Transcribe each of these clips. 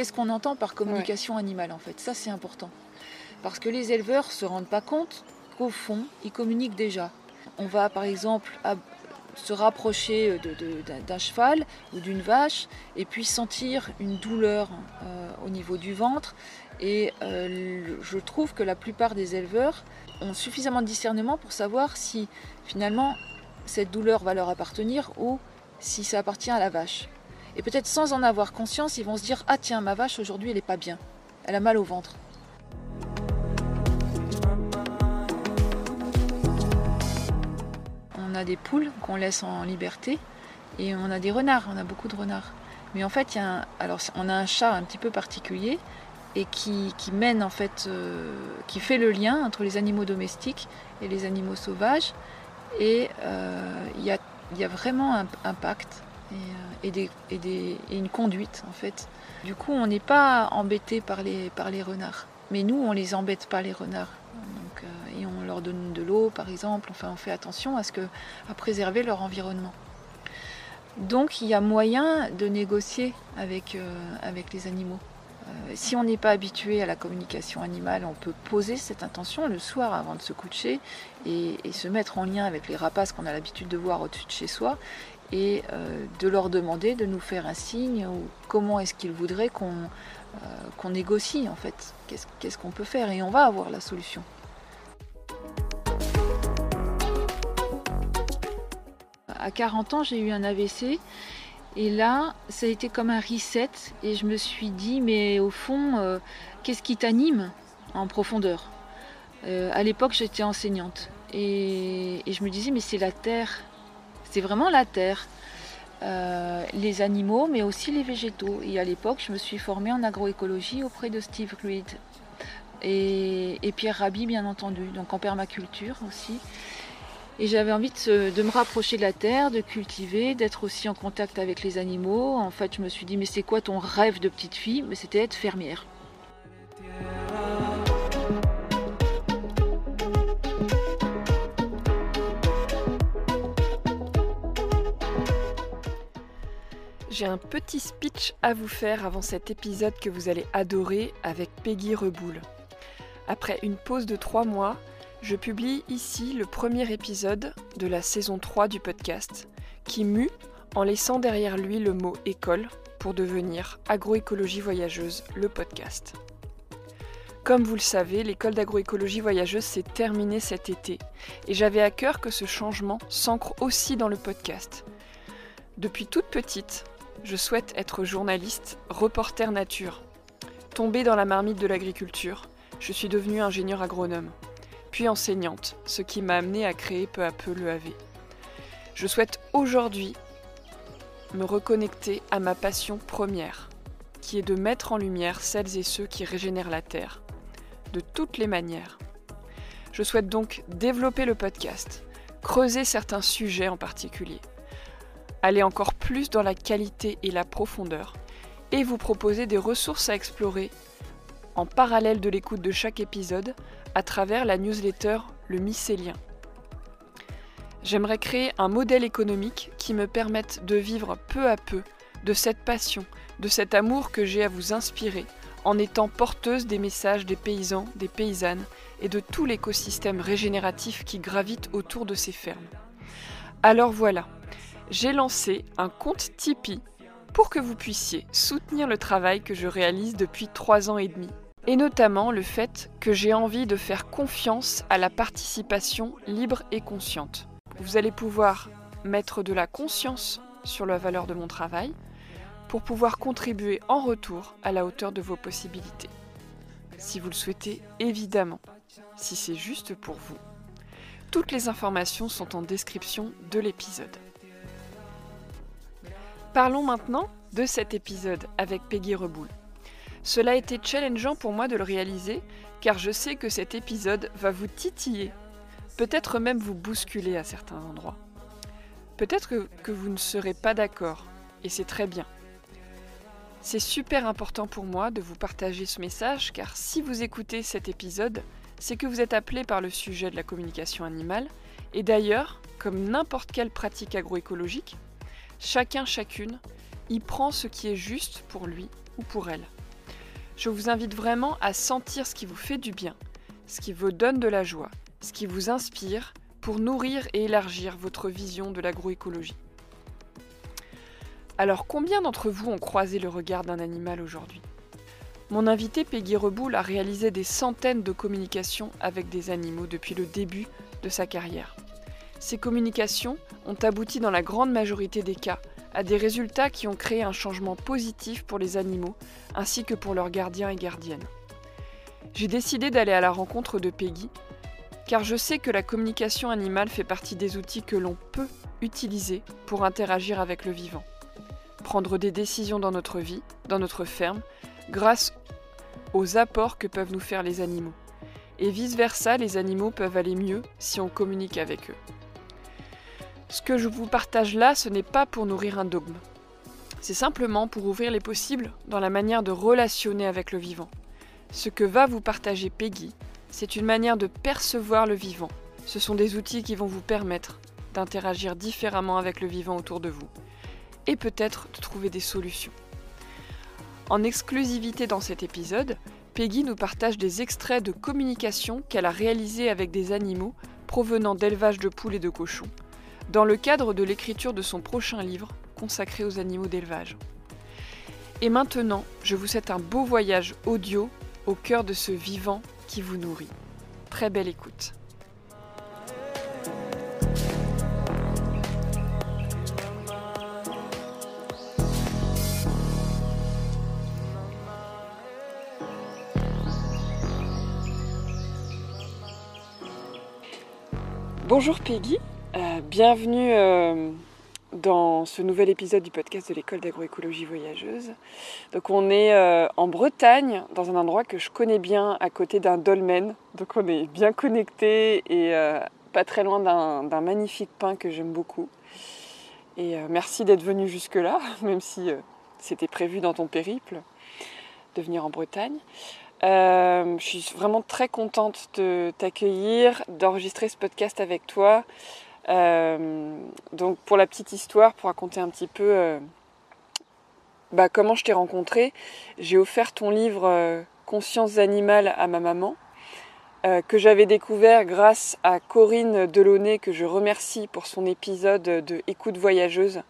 qu'est-ce qu'on entend par communication animale en fait Ça c'est important. Parce que les éleveurs ne se rendent pas compte qu'au fond, ils communiquent déjà. On va par exemple se rapprocher d'un cheval ou d'une vache et puis sentir une douleur euh, au niveau du ventre. Et euh, je trouve que la plupart des éleveurs ont suffisamment de discernement pour savoir si finalement cette douleur va leur appartenir ou si ça appartient à la vache. Et peut-être sans en avoir conscience, ils vont se dire Ah tiens, ma vache aujourd'hui elle n'est pas bien, elle a mal au ventre. On a des poules qu'on laisse en liberté et on a des renards, on a beaucoup de renards. Mais en fait, y a alors on a un chat un petit peu particulier et qui, mène en fait, euh, qui fait le lien entre les animaux domestiques et les animaux sauvages. Et euh, il y, a, y, a, vraiment un, pacte et, euh, et, une conduite en fait. Du coup, on n'est pas embêté par les, renards. Mais nous, on les embête pas les renards. Donc, et on leur donne de l'eau, par exemple. Enfin, on fait attention à, préserver leur environnement. Donc, il y a moyen de négocier avec, avec les animaux. Euh, si on n'est pas habitué à la communication animale, on peut poser cette intention le soir avant de se coucher et, se mettre en lien avec les rapaces qu'on a l'habitude de voir au-dessus de chez soi et euh, de leur demander de nous faire un signe ou comment est-ce qu'ils voudraient qu'on euh, négocie en fait. Qu'est-ce qu'on peut faire? Et on va avoir la solution. À 40 ans, j'ai eu un AVC et là, ça a été comme un reset et je me suis dit, mais au fond, euh, qu'est-ce qui t'anime en profondeur? À l'époque, j'étais enseignante et, je me disais, mais c'est la terre, c'est vraiment la terre. Euh, les animaux, mais aussi les végétaux. Et à l'époque, je me suis formée en agroécologie auprès de Steve Reed et, Pierre Rabhi, bien entendu, donc en permaculture aussi. Et j'avais envie de, me rapprocher de la terre, de cultiver, d'être aussi en contact avec les animaux. En fait, je me suis dit, mais c'est quoi ton rêve de petite fille? Mais c'était être fermière. J'ai un petit speech à vous faire avant cet épisode que vous allez adorer avec Peggy Reboul. Après une pause de trois mois, je publie ici le premier épisode de la saison 3 du podcast, qui mue en laissant derrière lui le mot école pour devenir Agroécologie Voyageuse, le podcast. Comme vous le savez, l'école d'agroécologie voyageuse s'est terminée cet été et j'avais à cœur que ce changement s'ancre aussi dans le podcast. Depuis toute petite, je souhaite être journaliste, reporter nature. Tombée dans la marmite de l'agriculture, je suis devenue ingénieur agronome puis enseignante, ce qui m'a amené à créer peu à peu le AV. Je souhaite aujourd'hui me reconnecter à ma passion première, qui est de mettre en lumière celles et ceux qui régénèrent la Terre, de toutes les manières. Je souhaite donc développer le podcast, creuser certains sujets en particulier, aller encore plus dans la qualité et la profondeur, et vous proposer des ressources à explorer en parallèle de l'écoute de chaque épisode à travers la newsletter Le Mycélien. J'aimerais créer un modèle économique qui me permette de vivre peu à peu de cette passion, de cet amour que j'ai à vous inspirer, en étant porteuse des messages des paysans, des paysannes et de tout l'écosystème régénératif qui gravite autour de ces fermes. Alors voilà, j'ai lancé un compte Tipeee pour que vous puissiez soutenir le travail que je réalise depuis trois ans et demi et notamment le fait que j'ai envie de faire confiance à la participation libre et consciente. Vous allez pouvoir mettre de la conscience sur la valeur de mon travail pour pouvoir contribuer en retour à la hauteur de vos possibilités. Si vous le souhaitez, évidemment, si c'est juste pour vous. Toutes les informations sont en description de l'épisode. Parlons maintenant de cet épisode avec Peggy Reboul. Cela a été challengeant pour moi de le réaliser, car je sais que cet épisode va vous titiller, peut-être même vous bousculer à certains endroits. Peut-être que, vous ne serez pas d'accord, et c'est très bien. C'est super important pour moi de vous partager ce message, car si vous écoutez cet épisode, c'est que vous êtes appelé par le sujet de la communication animale, et d'ailleurs, comme n'importe quelle pratique agroécologique, chacun chacune y prend ce qui est juste pour lui ou pour elle. je vous invite vraiment à sentir ce qui vous fait du bien, ce qui vous donne de la joie, ce qui vous inspire pour nourrir et élargir votre vision de l'agroécologie. Alors combien d'entre vous ont croisé le regard d'un animal aujourd'hui? Mon invité Peggy Reboul a réalisé des centaines de communications avec des animaux depuis le début de sa carrière. Ces communications ont abouti dans la grande majorité des cas à des résultats qui ont créé un changement positif pour les animaux ainsi que pour leurs gardiens et gardiennes. J'ai décidé d'aller à la rencontre de Peggy car je sais que la communication animale fait partie des outils que l'on peut utiliser pour interagir avec le vivant, prendre des décisions dans notre vie, dans notre ferme, grâce aux apports que peuvent nous faire les animaux. Et vice-versa, les animaux peuvent aller mieux si on communique avec eux. Ce que je vous partage là, ce n'est pas pour nourrir un dogme. C'est simplement pour ouvrir les possibles dans la manière de relationner avec le vivant. Ce que va vous partager Peggy, c'est une manière de percevoir le vivant. Ce sont des outils qui vont vous permettre d'interagir différemment avec le vivant autour de vous et peut-être de trouver des solutions. En exclusivité dans cet épisode, Peggy nous partage des extraits de communication qu'elle a réalisés avec des animaux provenant d'élevage de poules et de cochons dans le cadre de l'écriture de son prochain livre consacré aux animaux d'élevage. Et maintenant, je vous souhaite un beau voyage audio au cœur de ce vivant qui vous nourrit. Très belle écoute. Bonjour Peggy, euh, bienvenue euh, dans ce nouvel épisode du podcast de l'école d'agroécologie voyageuse. Donc on est euh, en Bretagne, dans un endroit que je connais bien, à côté d'un dolmen. Donc on est bien connecté et pas très loin d'un magnifique pin que j'aime beaucoup. Et merci d'être venu jusque-là, même si c'était prévu dans ton périple de venir en Bretagne. je suis vraiment très contente de t'accueillir, d'enregistrer ce podcast avec toi. Euh, donc pour la petite histoire, pour raconter un petit peu euh, bah, comment je t'ai rencontré, j'ai offert ton livre euh, Conscience animale à ma maman, que j'avais découvert grâce à Corinne Delaunay, que je remercie pour son épisode de Écoute voyageuse.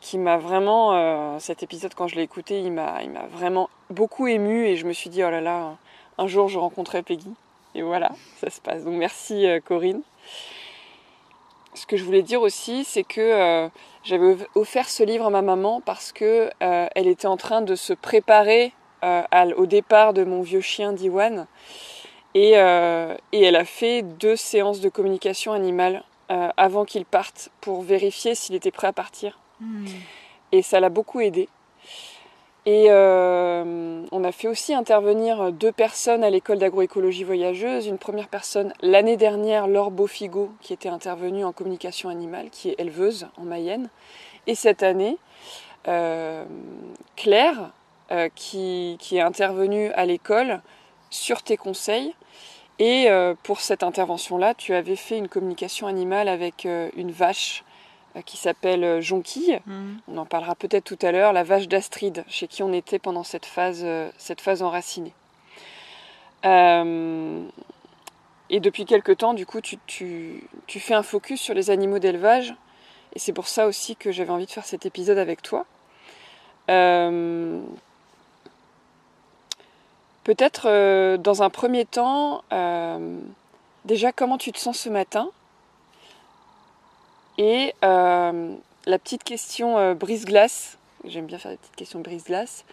qui m'a vraiment, cet épisode quand je l'ai écouté, il m'a, il m'a vraiment beaucoup ému et je me suis dit, oh là là, un jour je rencontrerai Peggy. Et voilà, ça se passe. Donc merci Corinne ce que je voulais dire aussi, c'est que euh, j'avais offert ce livre à ma maman parce que euh, elle était en train de se préparer euh, au départ de mon vieux chien Diwan et, et, elle a fait deux séances de communication animale avant qu'il parte pour vérifier s'il était prêt à partir. Hmm. Et ça l'a beaucoup aidé. Et euh, on a fait aussi intervenir deux personnes à l'école d'agroécologie voyageuse. Une première personne l'année dernière, Laure Beaufigo, qui était intervenue en communication animale, qui est éleveuse en Mayenne. Et cette année, euh, Claire, euh, qui, qui, est intervenue à l'école sur tes conseils. Et pour cette intervention-là, tu avais fait une communication animale avec une vache euh, qui s'appelle euh, Jonquille. Mhm. On en parlera peut-être tout à l'heure. La vache d'Astrid, chez qui on était pendant cette phase, euh, cette phase enracinée. et depuis quelque temps, du coup, tu, tu, tu, fais un focus sur les animaux d'élevage. Et c'est pour ça aussi que j'avais envie de faire cet épisode avec toi. Peut-être dans un premier temps, déjà comment tu te sens ce matin? Et euh, la petite question euh, brise-glace, j'aime bien faire des petites questions brise-glace,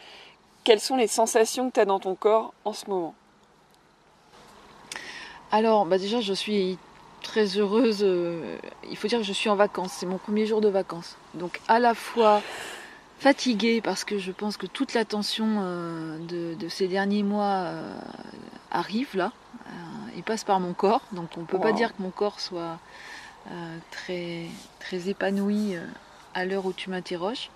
quelles sont les sensations que tu as dans ton corps en ce moment? Alors, bah déjà, je suis très heureuse. Euh, il faut dire que je suis en vacances, c'est mon premier jour de vacances. Donc, à la fois fatiguée parce que je pense que toute la tension de, ces derniers mois arrive là et passe par mon corps. Donc, on ne peut pas dire que mon corps soit euh, très, très épanouie euh, à l'heure où tu m'interroges.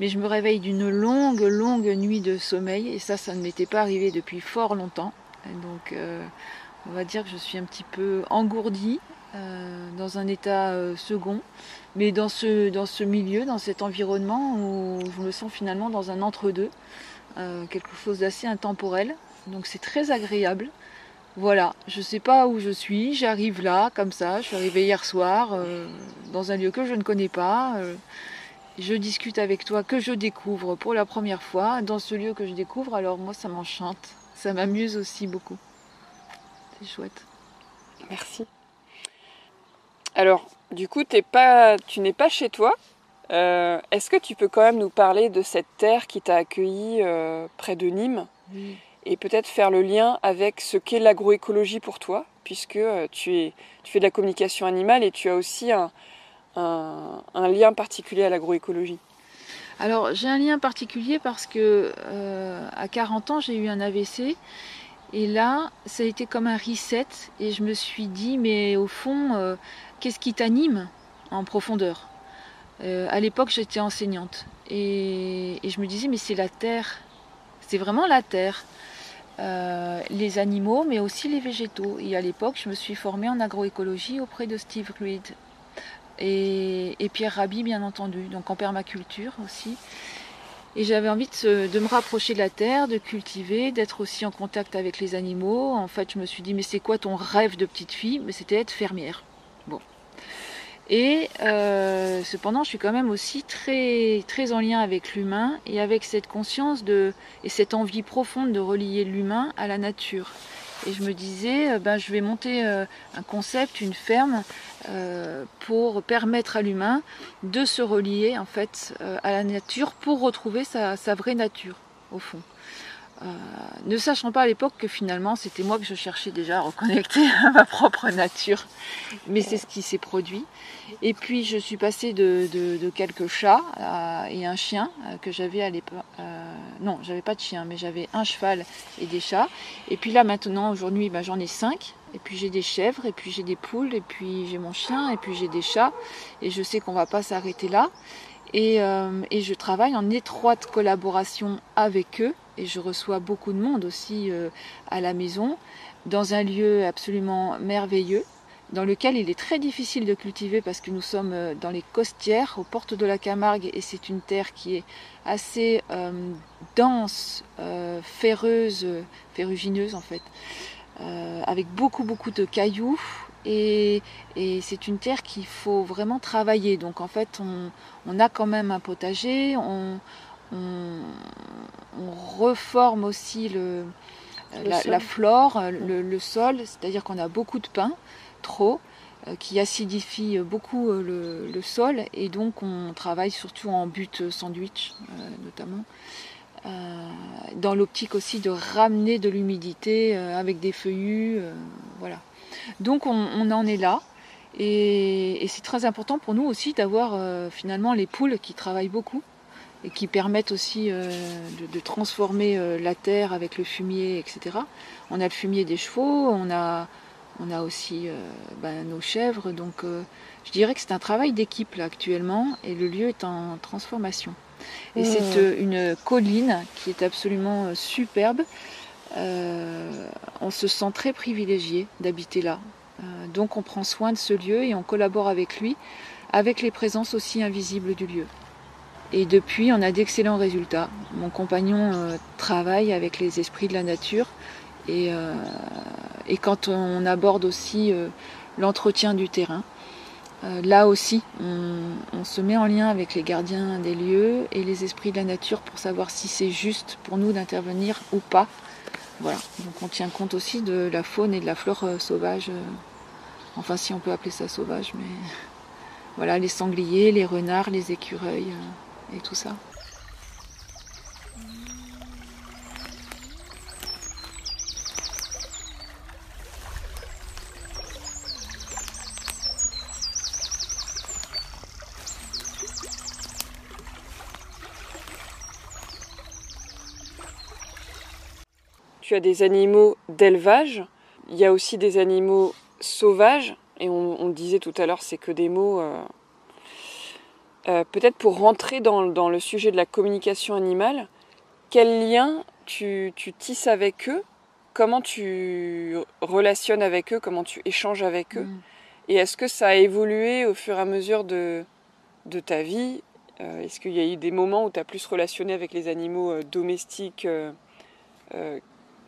Mais je me réveille d'une longue, longue nuit de sommeil et ça, ça ne m'était pas arrivé depuis fort longtemps. donc, euh, on va dire que je suis un petit peu engourdie, dans un état second, mais dans ce, dans ce milieu, dans cet environnement où je me sens finalement dans un entre-deux. quelque chose d'assez intemporel. Donc c'est très agréable. Voilà, je ne sais pas où je suis, j'arrive là, comme ça, je suis arrivée hier soir, dans un lieu que je ne connais pas. je discute avec toi, que je découvre pour la première fois, dans ce lieu que je découvre, alors moi ça m'enchante, ça m'amuse aussi beaucoup. C'est chouette. Merci. Alors, du coup, pas, tu n'es pas chez toi. Euh, est-ce que tu peux quand même nous parler de cette terre qui t'a accueilli euh, près de Nîmes? Et peut-être faire le lien avec ce qu'est l'agroécologie pour toi, puisque euh, tu, es, tu fais de la communication animale et tu as aussi un, lien particulier à l'agroécologie Alors j'ai un lien particulier parce que à 40 ans j'ai eu un AVC et là ça a été comme un reset et je me suis dit mais au fond qu'est-ce qui t'anime en profondeur? Euh, À l'époque, j'étais enseignante et, je me disais, mais c'est la terre, c'est vraiment la terre. Euh, les animaux, mais aussi les végétaux. Et à l'époque, je me suis formée en agroécologie auprès de Steve Reed et, Pierre Rabhi, bien entendu, donc en permaculture aussi. Et j'avais envie de, de, me rapprocher de la terre, de cultiver, d'être aussi en contact avec les animaux. En fait, je me suis dit, mais c'est quoi ton rêve de petite fille? Mais c'était être fermière. Et euh, cependant, je suis quand même aussi très, très en lien avec l'humain et avec cette conscience de, et cette envie profonde de relier l'humain à la nature. Et je me disais, euh, ben, je vais monter euh, un concept, une ferme, pour permettre à l'humain de se relier en fait à la nature pour retrouver sa vraie nature, au fond. Ne sachant pas à l'époque que finalement c'était moi que je cherchais déjà à reconnecter à ma propre nature. Mais c'est ce qui s'est produit. Et puis je suis passée de, quelques chats euh, et un chien euh, que j'avais à l'époque. non, j'avais pas de chien, mais j'avais un cheval et des chats. Et puis là maintenant, aujourd'hui, bah, j'en ai cinq. Et puis j'ai des chèvres, et puis j'ai des poules, et puis j'ai mon chien, et puis j'ai des chats. Et je sais qu'on va pas s'arrêter là. et, je travaille en étroite collaboration avec eux et je reçois beaucoup de monde aussi euh, à la maison, dans un lieu absolument merveilleux, dans lequel il est très difficile de cultiver parce que nous sommes euh, dans les costières, aux portes de la Camargue, et c'est une terre qui est assez euh, dense, ferreuse, ferrugineuse en fait, avec beaucoup beaucoup de cailloux. Et, c'est une terre qu'il faut vraiment travailler. Donc en fait, on, on a quand même un potager, on, on, reforme aussi le, la, flore, le, sol, c'est-à-dire qu'on a beaucoup de pain, trop, euh, qui acidifie beaucoup euh, le, sol, et donc on travaille surtout en but sandwich euh, notamment. dans l'optique aussi de ramener de l'humidité avec des feuillus, voilà. Donc on, en est là, et, c'est très important pour nous aussi d'avoir finalement les poules qui travaillent beaucoup et qui permettent aussi de, transformer la terre avec le fumier, etc. On a le fumier des chevaux, on a, on a aussi euh, ben, nos chèvres, donc je dirais que c'est un travail d'équipe là actuellement et le lieu est en transformation. Et c'est mmh. une colline qui est absolument superbe. on se sent très privilégié d'habiter là. donc on prend soin de ce lieu et on collabore avec lui, avec les présences aussi invisibles du lieu. Et depuis, on a d'excellents résultats. Mon compagnon euh, travaille avec les esprits de la nature. Et, euh, et quand on aborde aussi euh, l'entretien du terrain, là aussi, on, se met en lien avec les gardiens des lieux et les esprits de la nature pour savoir si c'est juste pour nous d'intervenir ou pas. Voilà. Donc on tient compte aussi de la faune et de la flore sauvage. enfin, si on peut appeler ça sauvage, mais voilà, les sangliers, les renards, les écureuils et tout ça. Tu as des animaux d'élevage, il y a aussi des animaux sauvages, et on, disait tout à l'heure, c'est que des mots. Euh, euh, peut-être pour rentrer dans, le sujet de la communication animale, quel lien tu, tisses avec eux Comment tu relationnes avec eux Comment tu échanges avec eux mm. Et est-ce que ça a évolué au fur et à mesure de, ta vie Est-ce qu'il y a eu des moments où tu as plus relationné avec les animaux domestiques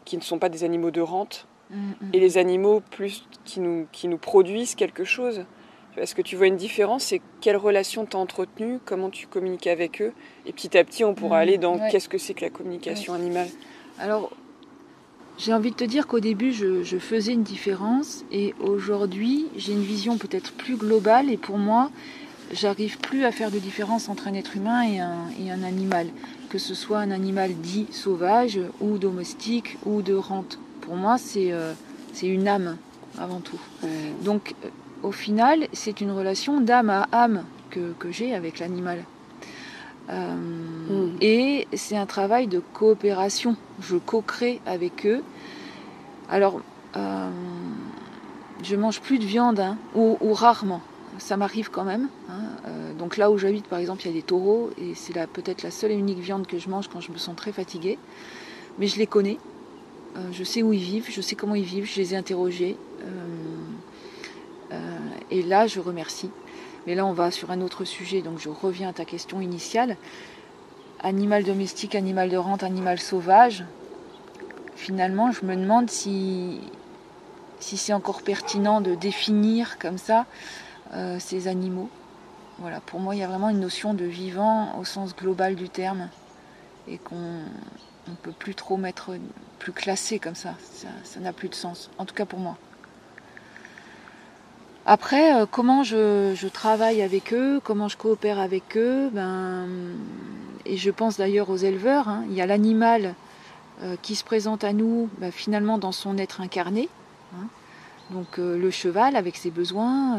qui ne sont pas des animaux de rente mm, mm. et les animaux plus qui nous, qui nous produisent quelque chose est-ce que tu vois une différence C'est quelle relation tu as entretenue Comment tu communiques avec eux Et petit à petit, on pourra mm, aller dans qu'est-ce que c'est que la communication animale? Alors, j'ai envie de te dire qu'au début, je, faisais une différence. Et aujourd'hui, j'ai une vision peut-être plus globale. Et pour moi, j'arrive plus à faire de différence entre un être humain et un, et un animal. Que ce soit un animal dit sauvage ou domestique ou de rente. Pour moi, c'est euh, une âme avant tout. Donc, au final, c'est une relation d'âme à âme que, j'ai avec l'animal. Euh, mm. Et c'est un travail de coopération. Je co-crée avec eux. Alors, euh, je mange plus de viande, hein, ou, rarement. Ça m'arrive quand même. Hein. Euh, donc là où j'habite, par exemple, il y a des taureaux, et c'est peut-être la seule et unique viande que je mange quand je me sens très fatiguée. Mais je les connais. je sais où ils vivent, je sais comment ils vivent, je les ai interrogés. Et là, je remercie. Mais là, on va sur un autre sujet, donc je reviens à ta question initiale. Animal domestique, animal de rente, animal sauvage. Finalement, je me demande si, si c'est encore pertinent de définir comme ça euh, ces animaux. Voilà, pour moi, il y a vraiment une notion de vivant au sens global du terme et qu'on ne peut plus trop mettre, plus classer comme ça. Ça n'a plus de sens, en tout cas pour moi. Après, euh, comment je, travaille avec eux, comment je coopère avec eux, ben, et je pense d'ailleurs aux éleveurs, hein. il y a l'animal euh, qui se présente à nous ben, finalement dans son être incarné. Hein. Donc euh, le cheval avec ses besoins,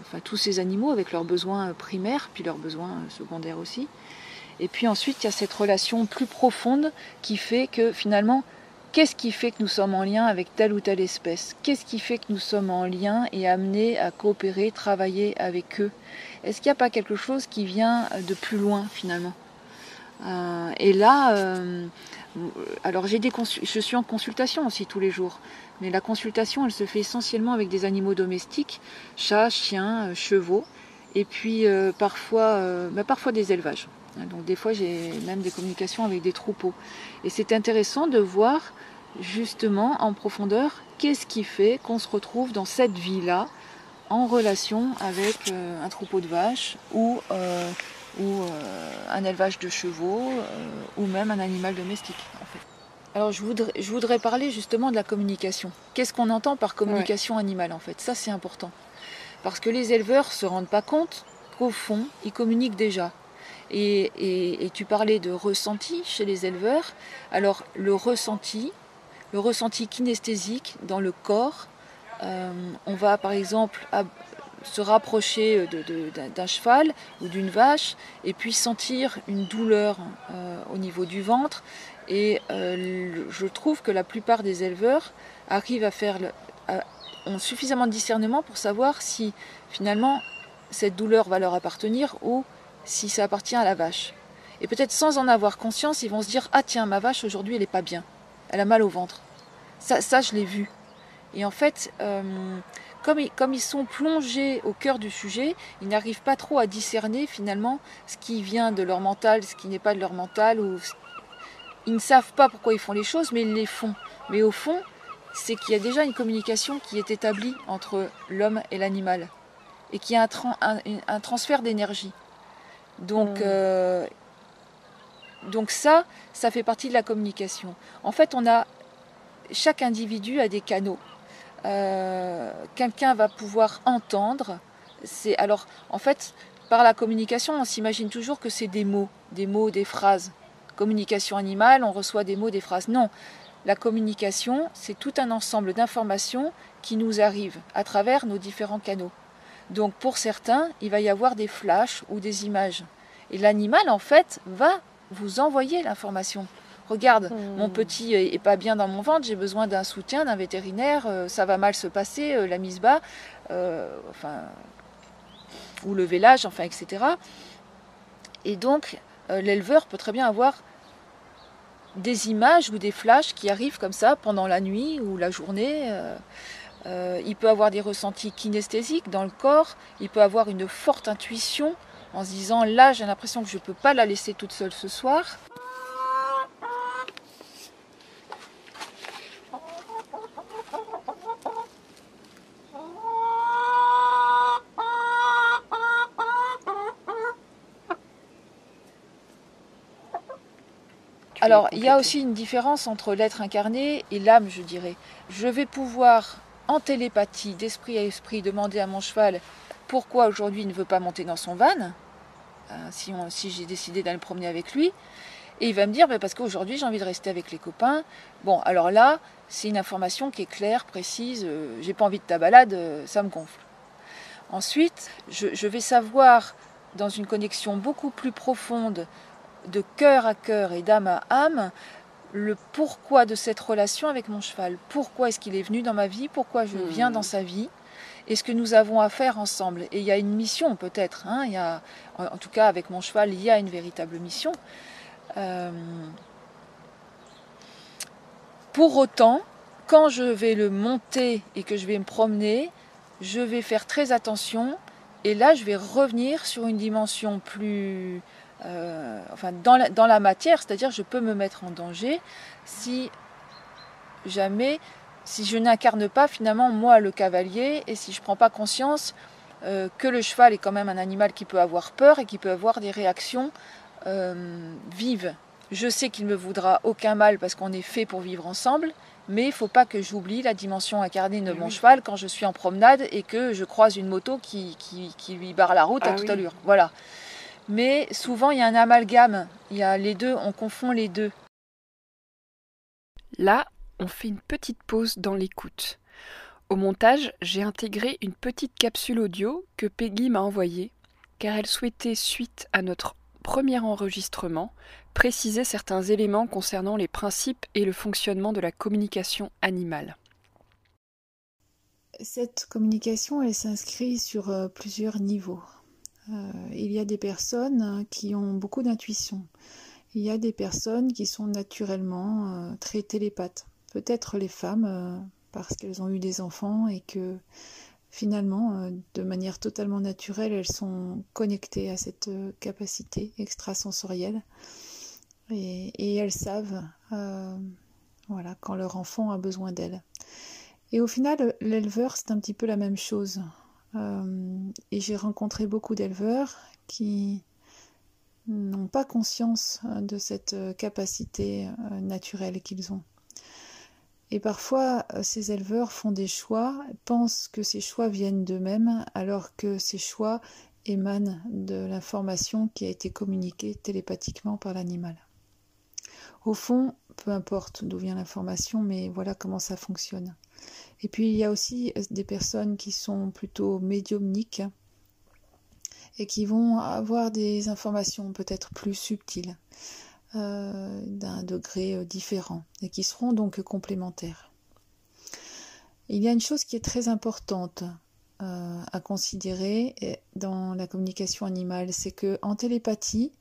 enfin tous ces animaux avec leurs besoins primaires, puis leurs besoins secondaires aussi. Et puis ensuite, il y a cette relation plus profonde qui fait que finalement, Qu'est-ce qui fait que nous sommes en lien avec telle ou telle espèce? Qu'est-ce qui fait que nous sommes en lien et amenés à coopérer, travailler avec eux? Est-ce qu'il n'y a pas quelque chose qui vient de plus loin finalement? Euh, Et là, euh, alors j'ai des je suis en consultation aussi tous les jours, mais la consultation elle se fait essentiellement avec des animaux domestiques, chats, chiens, euh, chevaux, et puis parfois, bah, parfois des élevages. Donc des fois j'ai même des communications avec des troupeaux. Et c'est intéressant de voir justement en profondeur qu'est-ce qui fait qu'on se retrouve dans cette vie-là en relation avec euh, un troupeau de vaches ou, euh, ou euh, un élevage de chevaux ou même un animal domestique Alors je voudrais, je voudrais parler justement de la communication. Qu'est-ce qu'on entend par communication animale en fait? Ça c'est important. Parce que les éleveurs ne se rendent pas compte qu'au fond, ils communiquent déjà. Et, tu parlais de ressenti chez les éleveurs. Alors le ressenti, le ressenti kinesthésique dans le corps, euh, on va par exemple se rapprocher d'un cheval ou d'une vache et puis sentir une douleur euh, au niveau du ventre. Et euh, je trouve que la plupart des éleveurs arrivent à faire ont suffisamment de discernement pour savoir si finalement cette douleur va leur appartenir ou si ça appartient à la vache. Et peut-être sans en avoir conscience, ils vont se dire Ah tiens, ma vache aujourd'hui elle n'est pas bien, elle a mal au ventre. Ça, ça je l'ai vu. Et en fait, euh, comme, ils, comme, ils sont plongés au cœur du sujet, ils n'arrivent pas trop à discerner finalement ce qui vient de leur mental, ce qui n'est pas de leur mental. Ou... Ils ne savent pas pourquoi ils font les choses, mais ils les font. Mais au fond, c'est qu'il y a déjà une communication qui est établie entre l'homme et l'animal. Et qu'il y a un, un transfert d'énergie. Donc, mm. euh, donc ça, ça fait partie de la communication. En fait, on a chaque individu a des canaux. Euh, quelqu'un va pouvoir entendre. C'est alors en fait par la communication, on s'imagine toujours que c'est des mots, des mots, des phrases. Communication animale, on reçoit des mots, des phrases. Non, la communication, c'est tout un ensemble d'informations qui nous arrivent à travers nos différents canaux. Donc pour certains, il va y avoir des flashs ou des images. Et l'animal, en fait, va vous envoyer l'information. Regarde, hmm. mon petit est pas bien dans mon ventre, j'ai besoin d'un soutien, d'un vétérinaire, euh, ça va mal se passer, euh, la mise bas, euh, enfin, ou le vélage, enfin, etc. Et donc, l'éleveur peut très bien avoir des images ou des flashs qui arrivent comme ça pendant la nuit ou la journée. il peut avoir des ressentis kinesthésiques dans le corps, il peut avoir une forte intuition en se disant là j'ai l'impression que je ne peux pas la laisser toute seule ce soir. Alors, il y a aussi une différence entre l'être incarné et l'âme, je dirais. Je vais pouvoir, en télépathie, d'esprit à esprit, demander à mon cheval pourquoi aujourd'hui il ne veut pas monter dans son van, euh, si, si j'ai décidé d'aller promener avec lui. Et il va me dire bah, parce qu'aujourd'hui j'ai envie de rester avec les copains. Bon, alors là, c'est une information qui est claire, précise. Euh, j'ai pas envie de ta balade, euh, ça me gonfle. Ensuite, je vais savoir, dans une connexion beaucoup plus profonde, de cœur à cœur et d'âme à âme le pourquoi de cette relation avec mon cheval. Pourquoi est-ce qu'il est venu dans ma vie? Pourquoi je viens dans hmm. sa vie? Et ce que nous avons à faire ensemble. Et il y a une mission peut-être. Hein, il y a, en tout cas, avec mon cheval, il y a une véritable mission. Euh, pour autant, quand je vais le monter et que je vais me promener, je vais faire très attention. Et là, je vais revenir sur une dimension plus, euh, enfin dans la, dans la matière, c'est-à-dire je peux me mettre en danger si jamais, si je n'incarne pas finalement moi le cavalier et si je ne prends pas conscience euh, que le cheval est quand même un animal qui peut avoir peur et qui peut avoir des réactions euh, vives. Je sais qu'il ne me voudra aucun mal parce qu'on est fait pour vivre ensemble, mais il ne faut pas que j'oublie la dimension incarnée de mon cheval quand je suis en promenade et que je croise une moto qui, qui, lui barre la route à ah toute allure. Voilà mais souvent il y a un amalgame, il y a les deux, on confond les deux. Là, on fait une petite pause dans l'écoute. Au montage, j'ai intégré une petite capsule audio que Peggy m'a envoyée, car elle souhaitait, suite à notre premier enregistrement, préciser certains éléments concernant les principes et le fonctionnement de la communication animale. Cette communication, elle s'inscrit sur euh, plusieurs niveaux. Euh, il y a des personnes qui ont beaucoup d'intuition. Il y a des personnes qui sont naturellement euh, très télépathes. Peut-être les femmes euh, parce qu'elles ont eu des enfants et que finalement, de manière totalement naturelle, elles sont connectées à cette capacité extrasensorielle et, et elles savent voilà, quand leur enfant a besoin d'elles. Et au final, l'éleveur, c'est un petit peu la même chose. Euh, et j'ai rencontré beaucoup d'éleveurs qui n'ont pas conscience euh, de cette euh, capacité naturelle qu'ils ont. Et parfois, ces éleveurs font des choix, pensent que ces choix viennent d'eux-mêmes, alors que ces choix émanent de l'information qui a été communiquée télépathiquement par l'animal. Au fond, peu importe d'où vient l'information, mais voilà comment ça fonctionne. Et puis il y a aussi euh, des personnes qui sont plutôt médiumniques et qui vont avoir des informations peut-être plus subtiles, euh, d'un degré euh, différent, et qui seront donc complémentaires. Il y a une chose qui est très importante à considérer dans la communication animale, c'est que en télépathie,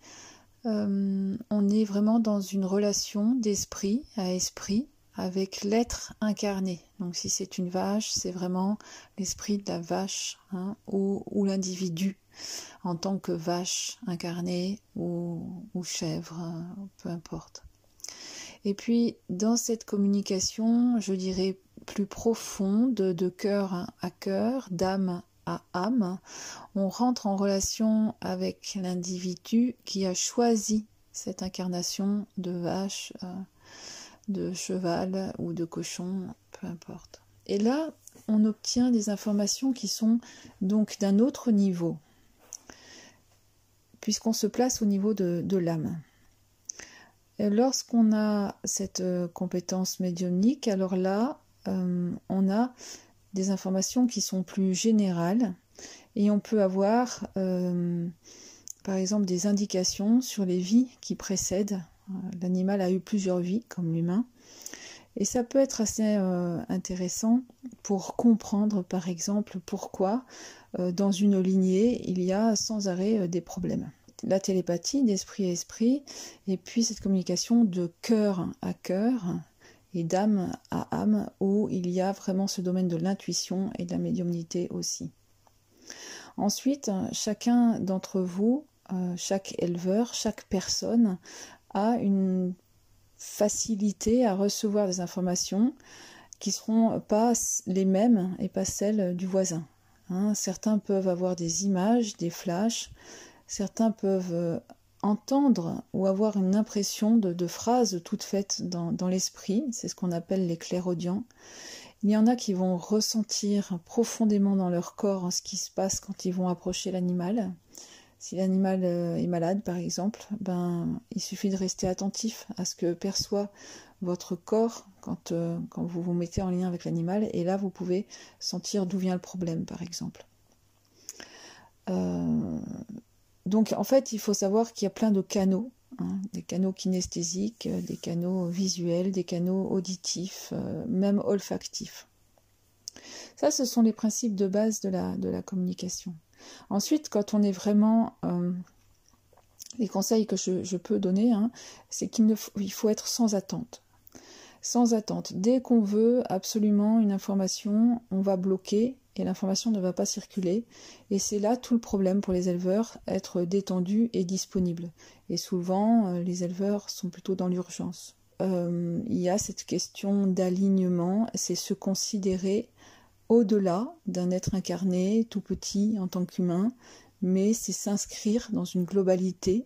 on est vraiment dans une relation d'esprit à esprit avec l'être incarné. Donc si c'est une vache, c'est vraiment l'esprit de la vache hein, ou, l'individu en tant que vache incarnée ou, chèvre, peu importe. Et puis dans cette communication, je dirais plus profonde, de cœur à cœur, d'âme à âme, on rentre en relation avec l'individu qui a choisi cette incarnation de vache. Euh, de cheval ou de cochon, peu importe. Et là, on obtient des informations qui sont donc d'un autre niveau, puisqu'on se place au niveau de, l'âme. Lorsqu'on a cette euh, compétence médiumnique, alors là, euh, on a des informations qui sont plus générales et on peut avoir, euh, par exemple, des indications sur les vies qui précèdent L'animal a eu plusieurs vies, comme l'humain. Et ça peut être assez euh, intéressant pour comprendre, par exemple, pourquoi euh, dans une lignée, il y a sans arrêt euh, des problèmes. La télépathie d'esprit à esprit, et puis cette communication de cœur à cœur et d'âme à âme, où il y a vraiment ce domaine de l'intuition et de la médiumnité aussi. Ensuite, chacun d'entre vous, chaque éleveur, chaque personne a une facilité à recevoir des informations qui ne seront pas les mêmes et pas celles du voisin. Hein. certains peuvent avoir des images, des flashs, certains peuvent euh, entendre ou avoir une impression de, phrases toutes faites dans, l'esprit, c'est ce qu'on appelle les clairaudients. Il y en a qui vont ressentir profondément dans leur corps ce qui se passe quand ils vont approcher l'animal. Si l'animal euh, est malade, par exemple, ben, il suffit de rester attentif à ce que perçoit votre corps quand, euh, quand vous vous mettez en lien avec l'animal, et là, vous pouvez sentir d'où vient le problème, par exemple. Euh, donc, en fait, il faut savoir qu'il y a plein de canaux, hein, des canaux kinesthésiques, des canaux visuels, des canaux auditifs, même olfactifs. Ça, ce sont les principes de base de la communication. Ensuite, quand on est vraiment... Euh, les conseils que je, peux donner, hein, c'est qu'il faut être sans attente. Sans attente. Dès qu'on veut absolument une information, on va bloquer et l'information ne va pas circuler. Et c'est là tout le problème pour les éleveurs, être détendu et disponible. Et souvent, euh, les éleveurs sont plutôt dans l'urgence. Euh, il y a cette question d'alignement, c'est se considérer au-delà d'un être incarné, tout petit en tant qu'humain, mais c'est s'inscrire dans une globalité,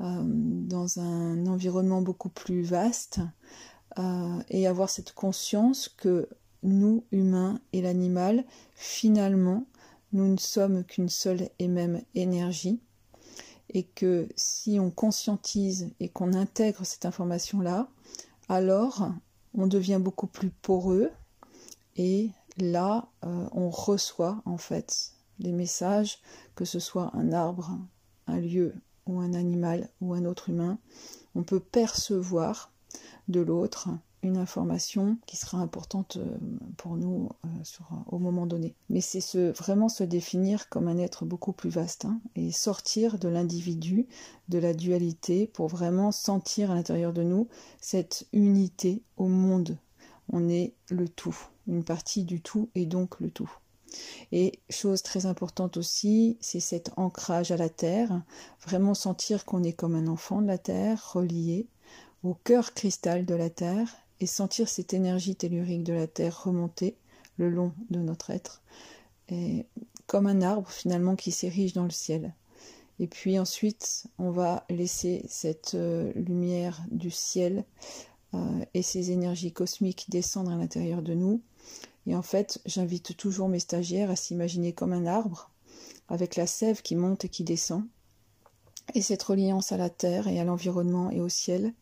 euh, dans un environnement beaucoup plus vaste, euh, et avoir cette conscience que nous, humains et l'animal, finalement, nous ne sommes qu'une seule et même énergie, et que si on conscientise et qu'on intègre cette information-là, alors on devient beaucoup plus poreux et là, euh, on reçoit en fait les messages, que ce soit un arbre, un lieu ou un animal ou un autre humain, on peut percevoir de l'autre une information qui sera importante euh, pour nous euh, au moment donné. Mais c'est vraiment se définir comme un être beaucoup plus vaste hein, et sortir de l'individu, de la dualité, pour vraiment sentir à l'intérieur de nous cette unité au monde. On est le tout une partie du tout et donc le tout. Et chose très importante aussi, c'est cet ancrage à la terre, vraiment sentir qu'on est comme un enfant de la terre, relié au cœur cristal de la terre, et sentir cette énergie tellurique de la terre remonter le long de notre être, comme un arbre finalement qui s'érige dans le ciel. Et puis ensuite, on va laisser cette euh, lumière du ciel euh, et ces énergies cosmiques descendre à l'intérieur de nous et en fait, j'invite toujours mes stagiaires à s'imaginer comme un arbre, avec la sève qui monte et qui descend, et cette reliance à la terre et à l'environnement et au ciel.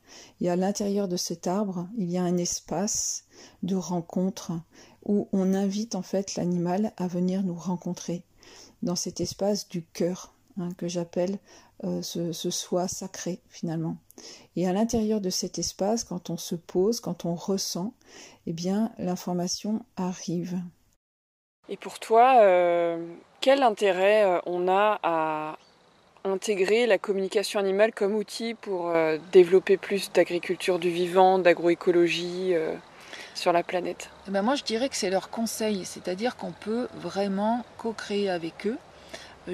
Et à l'intérieur de cet arbre, il y a un espace de rencontre où on invite en fait l'animal à venir nous rencontrer dans cet espace du cœur hein, que j'appelle euh, ce, soi sacré finalement. Et à l'intérieur de cet espace, quand on se pose, quand on ressent, eh bien l'information arrive. Et pour toi, euh, quel intérêt euh, on a à intégrer la communication animale comme outil pour développer plus d'agriculture du vivant, d'agroécologie sur la planète? Eh ben Moi, je dirais que c'est leur conseil, c'est-à-dire qu'on peut vraiment co-créer avec eux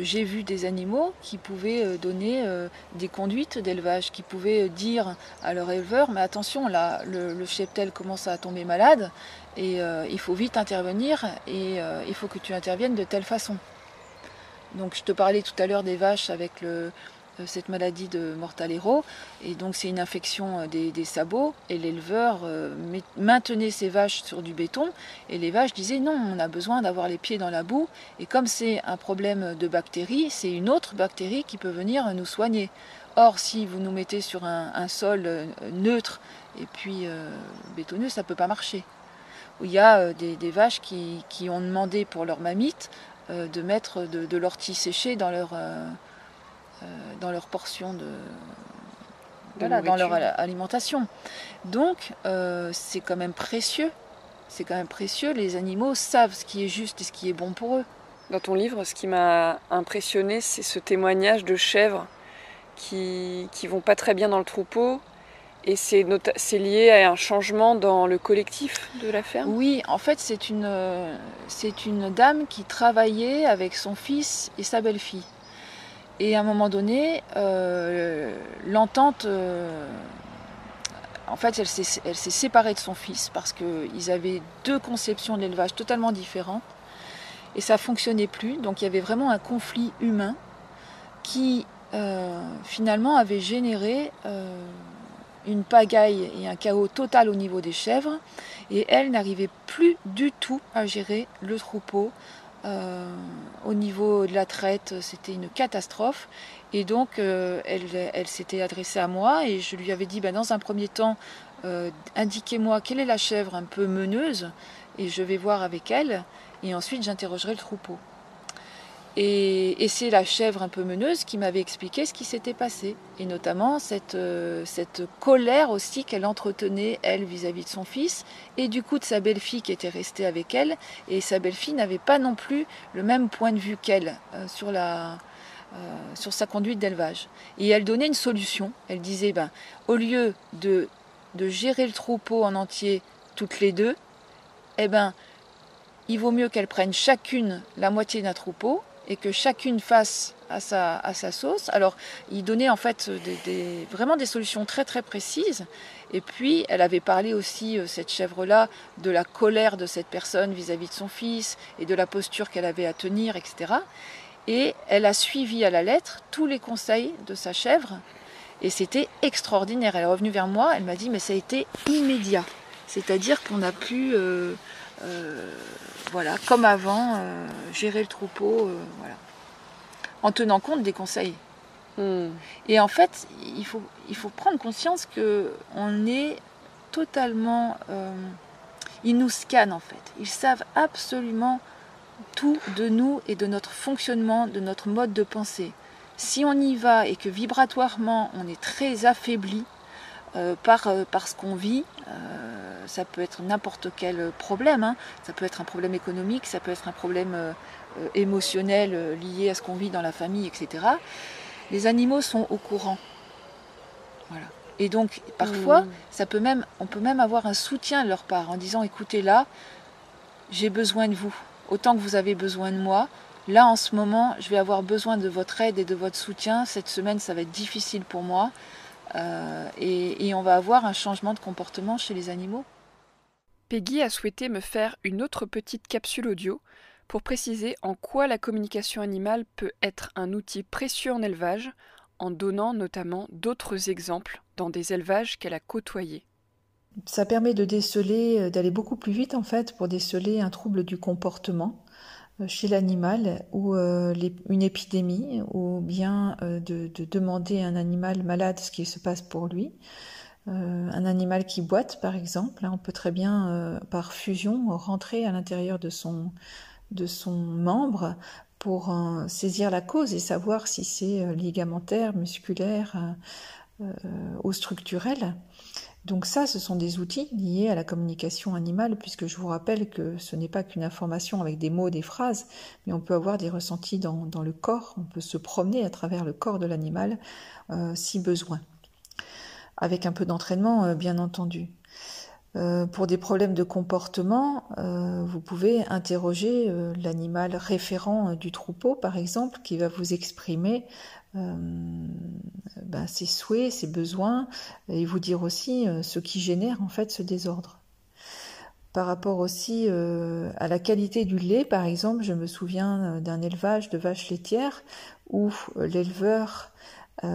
j'ai vu des animaux qui pouvaient euh, donner euh, des conduites d'élevage, qui pouvaient dire à leur éleveur, mais attention, là, le, cheptel commence à tomber malade, et il faut vite intervenir, et il faut que tu interviennes de telle façon. Donc je te parlais tout à l'heure des vaches avec le, euh, cette maladie de Mortalero. Et donc c'est une infection euh, des, sabots. Et l'éleveur euh, maintenait ses vaches sur du béton. Et les vaches disaient non, on a besoin d'avoir les pieds dans la boue. Et comme c'est un problème de bactéries, c'est une autre bactérie qui peut venir nous soigner. Or, si vous nous mettez sur un, sol neutre et puis bétonneux, ça ne peut pas marcher. Il y a des, vaches qui, ont demandé pour leur mamite de mettre de, l'ortie séchée dans leur, euh, dans leur portion de, dans leur alimentation. Donc euh, c'est quand même précieux. C'est quand même précieux. Les animaux savent ce qui est juste et ce qui est bon pour eux. Dans ton livre, ce qui m'a impressionné, c'est ce témoignage de chèvres qui qui vont pas très bien dans le troupeau Et c'est, lié à un changement dans le collectif de la ferme Oui, en fait, c'est une, c'est une dame qui travaillait avec son fils et sa belle-fille. Et à un moment donné, euh, l'entente, euh, en fait, elle s'est, séparée de son fils parce qu'ils avaient deux conceptions de l'élevage totalement différentes. Et ça fonctionnait plus. Donc il y avait vraiment un conflit humain qui euh, finalement avait généré une pagaille et un chaos total au niveau des chèvres, et elle n'arrivait plus du tout à gérer le troupeau. Euh, au niveau de la traite, c'était une catastrophe. Et donc, euh, elle, s'était adressée à moi et je lui avais dit, ben, dans un premier temps, euh, indiquez-moi quelle est la chèvre un peu meneuse et je vais voir avec elle. Et ensuite, j'interrogerai le troupeau. Et, c'est la chèvre un peu meneuse qui m'avait expliqué ce qui s'était passé, et notamment cette, euh, cette colère aussi qu'elle entretenait, elle, vis-à-vis de son fils, et du coup de sa belle-fille qui était restée avec elle, et sa belle-fille n'avait pas non plus le même point de vue qu'elle euh, sur, euh, sur sa conduite d'élevage. Et elle donnait une solution, elle disait, ben, au lieu de, de gérer le troupeau en entier toutes les deux, eh ben, il vaut mieux qu'elles prennent chacune la moitié d'un troupeau et que chacune fasse à sa, sauce. Alors, il donnait en fait vraiment des solutions très très précises. Et puis, elle avait parlé aussi, euh, cette chèvre-là, de la colère de cette personne vis-à-vis de son fils et de la posture qu'elle avait à tenir, etc. Et elle a suivi à la lettre tous les conseils de sa chèvre. Et c'était extraordinaire. Elle est revenue vers moi, elle m'a dit, mais ça a été immédiat. C'est-à-dire qu'on a pu... Euh, euh, voilà, comme avant, euh, gérer le troupeau, euh, voilà, en tenant compte des conseils. Hmm. Et en fait, il faut, il faut prendre conscience que on est totalement, ils nous scannent en fait. Ils savent absolument tout de nous et de notre fonctionnement, de notre mode de pensée. Si on y va et que vibratoirement on est très affaibli, euh, par, euh, par, ce qu'on vit. Euh, ça peut être n'importe quel problème. Hein. Ça peut être un problème économique, ça peut être un problème émotionnel lié à ce qu'on vit dans la famille, etc. Les animaux sont au courant. Voilà. Et donc, parfois, mmh. ça peut même, on peut même avoir un soutien de leur part en disant écoutez, là, j'ai besoin de vous. Autant que vous avez besoin de moi, là, en ce moment, je vais avoir besoin de votre aide et de votre soutien. Cette semaine, ça va être difficile pour moi. Euh, et, on va avoir un changement de comportement chez les animaux. Peggy a souhaité me faire une autre petite capsule audio pour préciser en quoi la communication animale peut être un outil précieux en élevage, en donnant notamment d'autres exemples dans des élevages qu'elle a côtoyés. Ça permet de déceler, euh, d'aller beaucoup plus vite en fait pour déceler un trouble du comportement chez l'animal ou euh, une épidémie ou bien euh, de, demander à un animal malade ce qui se passe pour lui. un animal qui boite par exemple, hein, on peut très bien par fusion rentrer à l'intérieur de son, de son membre pour saisir la cause et savoir si c'est ligamentaire, musculaire ou structurel. Donc ça, ce sont des outils liés à la communication animale, puisque je vous rappelle que ce n'est pas qu'une information avec des mots, des phrases, mais on peut avoir des ressentis dans, le corps, on peut se promener à travers le corps de l'animal euh, si besoin, avec un peu d'entraînement, euh, bien entendu. Euh, pour des problèmes de comportement, vous pouvez interroger l'animal référent du troupeau, par exemple, qui va vous exprimer euh, ben, ses souhaits, ses besoins, et vous dire aussi euh, ce qui génère en fait ce désordre. Par rapport aussi euh, à la qualité du lait, par exemple, je me souviens d'un élevage de vaches laitières où l'éleveur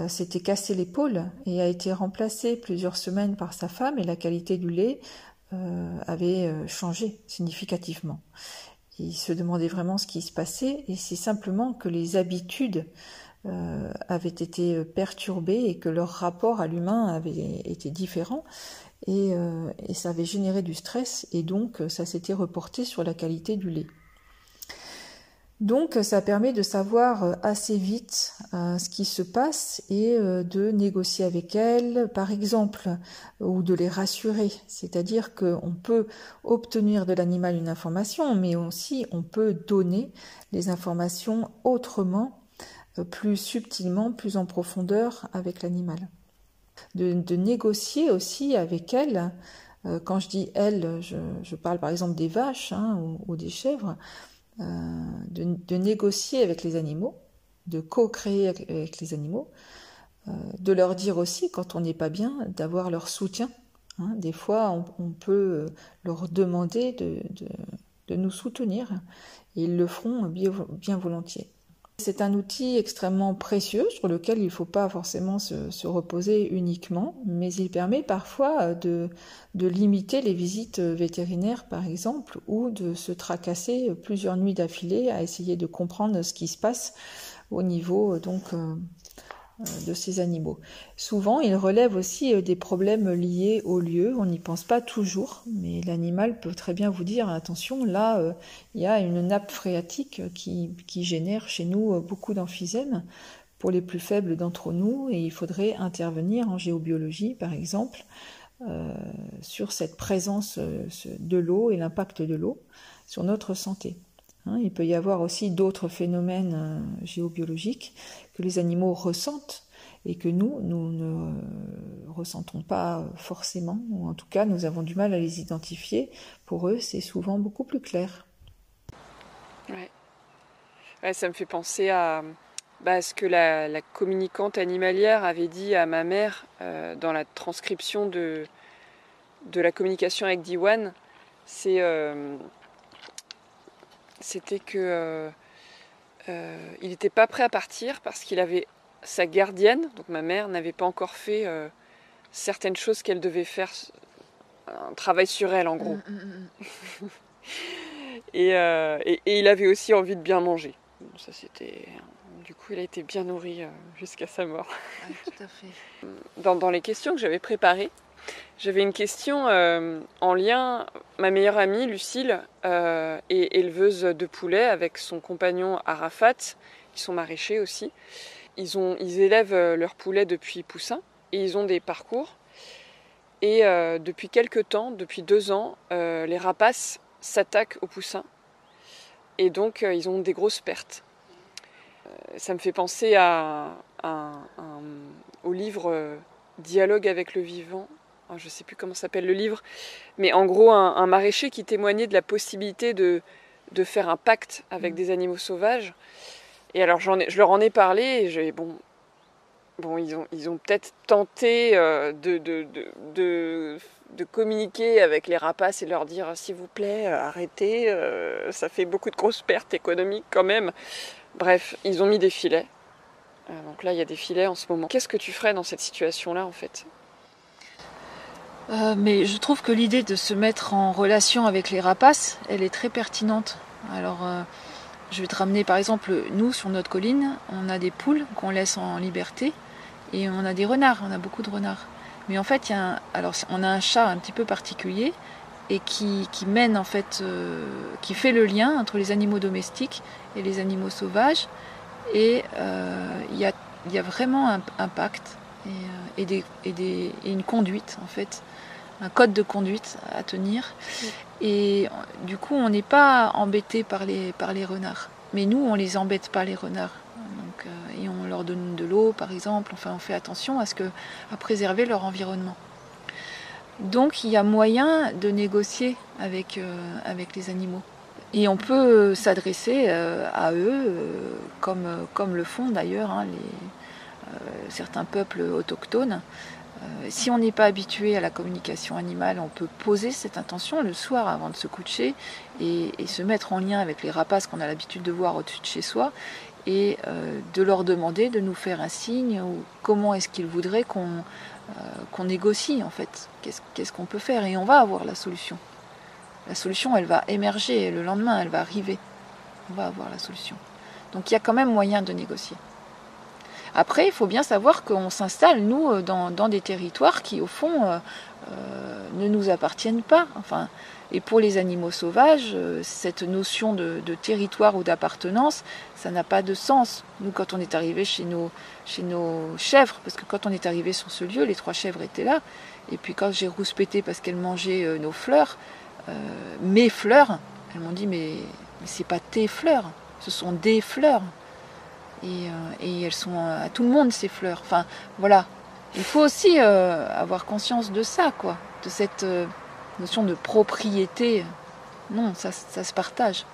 s'était cassé l'épaule et a été remplacé plusieurs semaines par sa femme et la qualité du lait avait changé significativement. Il se demandait vraiment ce qui se passait et c'est simplement que les habitudes euh, avaient été perturbés et que leur rapport à l'humain avait été différent et, euh, ça avait généré du stress et donc ça s'était reporté sur la qualité du lait. Donc ça permet de savoir assez vite euh, ce qui se passe et de négocier avec elles, par exemple, ou de les rassurer. C'est-à-dire qu'on peut obtenir de l'animal une information, mais aussi on peut donner les informations autrement euh, plus subtilement, plus en profondeur avec l'animal. de, négocier aussi avec elles. Euh, quand je dis elles, je, parle par exemple des vaches hein, ou, des chèvres, euh, de, négocier avec les animaux, de co-créer avec les animaux, euh, de leur dire aussi quand on n'est pas bien, d'avoir leur soutien. Hein. Des fois, on, peut leur demander de, nous soutenir et ils le feront bien volontiers. C'est un outil extrêmement précieux sur lequel il ne faut pas forcément se, reposer uniquement, mais il permet parfois de, limiter les visites vétérinaires par exemple, ou de se tracasser plusieurs nuits d'affilée à essayer de comprendre ce qui se passe au niveau donc euh, euh, de ces animaux. Souvent, ils relèvent aussi euh, des problèmes liés au lieu. On n'y pense pas toujours, mais l'animal peut très bien vous dire attention, là, euh, il y a une nappe phréatique qui, génère chez nous beaucoup d'emphysème pour les plus faibles d'entre nous, et il faudrait intervenir en géobiologie, par exemple, sur cette présence de l'eau et l'impact de l'eau sur notre santé. Hein, il peut y avoir aussi d'autres phénomènes euh, géobiologiques que les animaux ressentent et que nous, nous ne ressentons pas forcément, ou en tout cas nous avons du mal à les identifier. Pour eux, c'est souvent beaucoup plus clair. Ouais. ça me fait penser à, bah, ce que la, communicante animalière avait dit à ma mère euh, dans la transcription de, de la communication avec Diwan. C'est. Euh, c'était que euh, euh, il n'était pas prêt à partir parce qu'il avait sa gardienne, donc ma mère, n'avait pas encore fait euh, certaines choses qu'elle devait faire, un travail sur elle en gros. Mm, mm, mm, et, il avait aussi envie de bien manger. ça c'était, du coup, il a été bien nourri jusqu'à sa mort. tout à fait. Dans, dans les questions que j'avais préparées, j'avais une question euh, en lien. Ma meilleure amie, Lucille, euh, est éleveuse de poulets avec son compagnon Arafat, qui sont maraîchers aussi. Ils, ils élèvent euh, leurs poulets depuis poussin et ils ont des parcours. Et depuis quelques temps, depuis deux ans, les rapaces s'attaquent aux poussins. Et donc, ils ont des grosses pertes. ça me fait penser à, au livre Dialogue avec le vivant Oh, je ne sais plus comment s'appelle le livre, mais en gros un, maraîcher qui témoignait de la possibilité de, de faire un pacte avec mm. des animaux sauvages. Et alors ai, je leur en ai parlé et bon, bon, ils ont, ils ont peut-être tenté euh, de, de, de, de, communiquer avec les rapaces et leur dire s'il vous plaît, euh, arrêtez, euh, ça fait beaucoup de grosses pertes économiques quand même. Bref, ils ont mis des filets. donc là, il y a des filets en ce moment. Qu'est-ce que tu ferais dans cette situation-là en fait? Euh, mais je trouve que l'idée de se mettre en relation avec les rapaces, elle est très pertinente. Alors, euh, je vais te ramener par exemple, nous sur notre colline, on a des poules qu'on laisse en liberté et on a des renards, on a beaucoup de renards. Mais en fait, y a alors, on a un chat un petit peu particulier et qui, mène en fait, euh, qui fait le lien entre les animaux domestiques et les animaux sauvages. Et il y, a, vraiment un, pacte et, et, une conduite en fait un code de conduite à tenir. Et du coup, on n'est pas embêté par les, par les renards. Mais nous, on les embête pas, les renards. Donc, euh, et on leur donne de l'eau, par exemple. Enfin, on fait attention à, ce que, à préserver leur environnement. Donc, il y a moyen de négocier avec, euh, avec les animaux. Et on peut s'adresser euh, à eux, comme, comme le font d'ailleurs hein, certains peuples autochtones. Euh, si on n'est pas habitué à la communication animale, on peut poser cette intention le soir avant de se coucher et, se mettre en lien avec les rapaces qu'on a l'habitude de voir au-dessus de chez soi et euh, de leur demander de nous faire un signe ou comment est-ce qu'ils voudraient qu'on euh, négocie en fait. Qu'est-ce qu'on peut faire Et on va avoir la solution. La solution, elle va émerger le lendemain, elle va arriver. On va avoir la solution. Donc il y a quand même moyen de négocier. Après, il faut bien savoir qu'on s'installe, nous, euh, dans, des territoires qui, au fond, euh, euh, ne nous appartiennent pas. Enfin, et pour les animaux sauvages, cette notion de, territoire ou d'appartenance, ça n'a pas de sens. Nous, quand on est arrivé chez nos, chèvres, parce que quand on est arrivé sur ce lieu, les trois chèvres étaient là, et puis quand j'ai rouspété parce qu'elles mangeaient nos fleurs, mes fleurs, elles m'ont dit mais, mais c'est pas tes fleurs, ce sont des fleurs. Euh, et, elles sont à tout le monde ces fleurs. Enfin voilà, Il faut aussi avoir conscience de ça, quoi, de cette notion de propriété. Non, ça, ça se partage.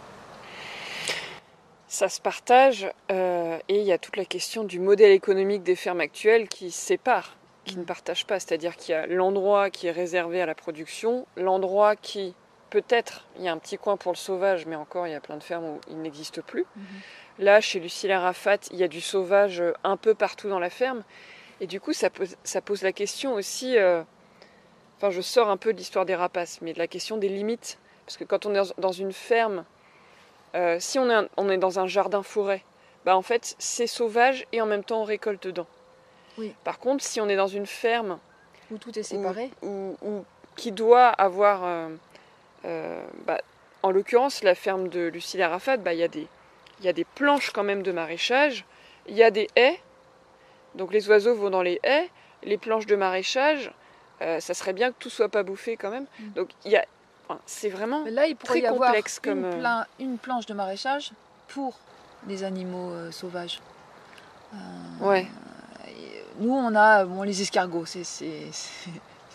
Ça se partage et il y a toute la question du modèle économique des fermes actuelles qui sépare qui ne partagent pas. C'est-à-dire qu'il y a l'endroit qui est réservé à la production, l'endroit qui, peut-être, il y a un petit coin pour le sauvage, mais encore, il y a plein de fermes où il n'existe plus. Mhm. Là, chez Lucille Arafat, il y a du sauvage un peu partout dans la ferme. Et du coup, ça pose, ça pose la question aussi. Euh, enfin, je sors un peu de l'histoire des rapaces, mais de la question des limites. Parce que quand on est dans une ferme, euh, si on est, on est dans un jardin-forêt, bah en fait, c'est sauvage et en même temps on récolte dedans. Par contre, si on est dans une ferme où tout est séparé, ou qui doit avoir, euh, euh, bah, en l'occurrence, la ferme de Lucille Arafat, bah, il y, a des, y a des planches quand même de maraîchage, il y a des haies, donc les oiseaux vont dans les haies, les planches de maraîchage, euh, ça serait bien que tout soit pas bouffé quand même. Mm. Donc il y a, c'est vraiment là il pourrait très y complexe avoir comme une, planche de maraîchage pour les animaux sauvages. ouais nous, on a bon, les escargots, c'est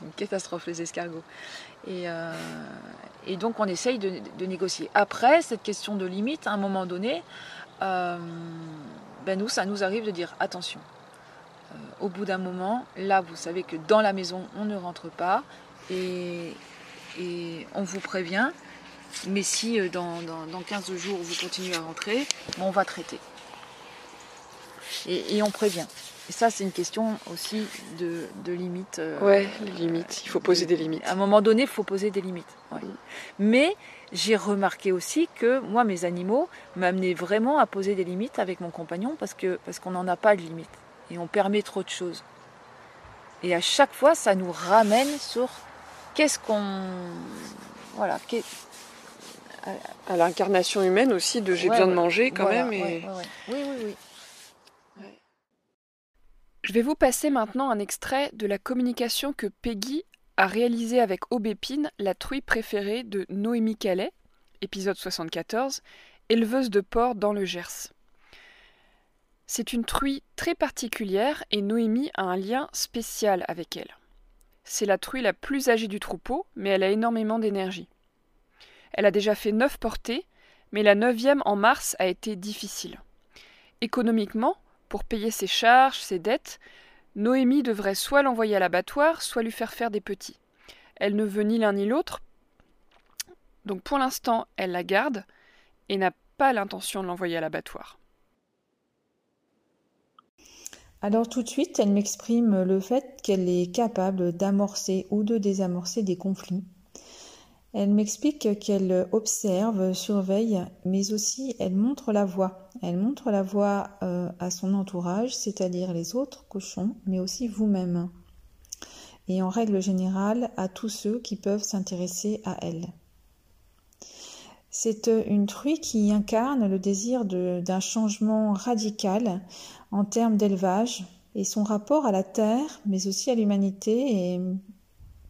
une catastrophe les escargots. Et, euh, donc on essaye de, négocier. Après, cette question de limite, à un moment donné, euh, ben nous, ça nous arrive de dire attention. Euh, au bout d'un moment, là, vous savez que dans la maison, on ne rentre pas et, on vous prévient. Mais si dans, dans, 15 jours vous continuez à rentrer, on va traiter. Et on prévient. Et ça, c'est une question aussi de, de limites. Euh, ouais, les limites. Il faut poser des limites. À un moment donné, il faut poser des limites. Mais j'ai remarqué aussi que moi, mes animaux m'amenaient vraiment à poser des limites avec mon compagnon parce que parce qu'on n'en a pas de limites et on permet trop de choses. Et à chaque fois, ça nous ramène sur qu'est-ce qu'on voilà. À l'incarnation humaine aussi de j'ai besoin de manger quand même. Et... Oui, oui, oui. Je vais vous passer maintenant un extrait de la communication que Peggy a réalisée avec Aubépine, la truie préférée de Noémie Calais, épisode 74, éleveuse de porc dans le Gers. C'est une truie très particulière et Noémie a un lien spécial avec elle. C'est la truie la plus âgée du troupeau, mais elle a énormément d'énergie. Elle a déjà fait neuf portées, mais la neuvième en mars a été difficile. Économiquement, pour payer ses charges, ses dettes, Noémie devrait soit l'envoyer à l'abattoir, soit lui faire faire des petits. Elle ne veut ni l'un ni l'autre, donc pour l'instant, elle la garde et n'a pas l'intention de l'envoyer à l'abattoir. Alors tout de suite, elle m'exprime le fait qu'elle est capable d'amorcer ou de désamorcer des conflits elle m'explique qu'elle observe, surveille, mais aussi elle montre la voie. Elle montre la voie euh, à son entourage, c'est-à-dire les autres cochons, mais aussi vous-même. Et en règle générale, à tous ceux qui peuvent s'intéresser à elle. C'est une truie qui incarne le désir d'un changement radical en termes d'élevage et son rapport à la terre, mais aussi à l'humanité est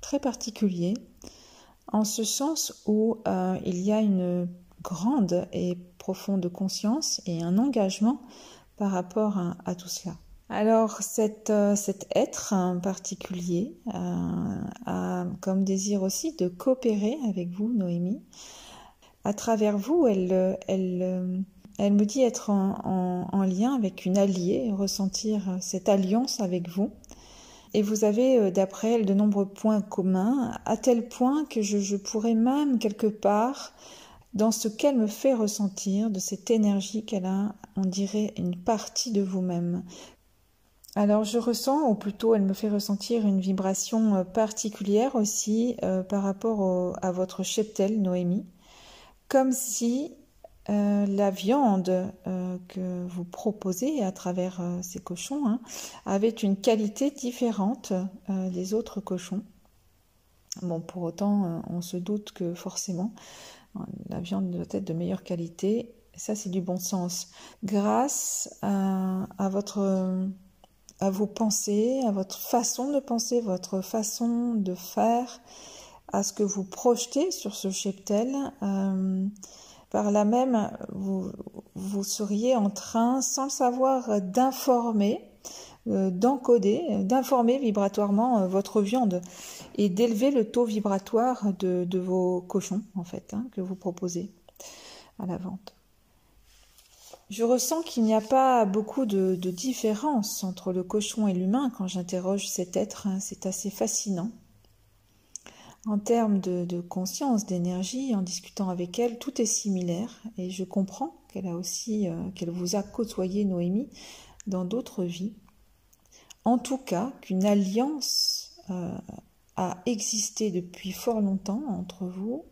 très particulier en ce sens où euh, il y a une grande et profonde conscience et un engagement par rapport à, tout cela. Alors euh, cet être en particulier euh, a comme désir aussi de coopérer avec vous, Noémie. À travers vous, elle, elle, elle me dit être en lien avec une alliée, ressentir cette alliance avec vous et vous avez, euh, d'après elle, de nombreux points communs, à tel point que je, pourrais même, quelque part, dans ce qu'elle me fait ressentir, de cette énergie qu'elle a, on dirait une partie de vous-même. Alors je ressens, ou plutôt elle me fait ressentir une vibration euh, particulière aussi euh, par rapport à votre cheptel, Noémie, comme si euh, la viande euh, que vous proposez à travers euh, ces cochons hein, avait une qualité différente des autres cochons. Bon, pour autant, on se doute que forcément, la viande doit être de meilleure qualité. Ça, c'est du bon sens. Grâce à, votre, à vos pensées, à votre façon de penser, votre façon de faire, à ce que vous projetez sur ce cheptel, par là même, vous, vous seriez en train, sans le savoir, d'informer d'encoder, d'informer vibratoirement votre viande et d'élever le taux vibratoire de, vos cochons, en fait, hein, que vous proposez à la vente. Je ressens qu'il n'y a pas beaucoup de, différence entre le cochon et l'humain quand j'interroge cet être. Hein. C'est assez fascinant. En termes de, conscience, d'énergie, en discutant avec elle, tout est similaire et je comprends qu'elle a aussi, euh, qu'elle vous a côtoyé, Noémie, dans d'autres vies. En tout cas, qu'une alliance euh, a existé depuis fort longtemps entre vous.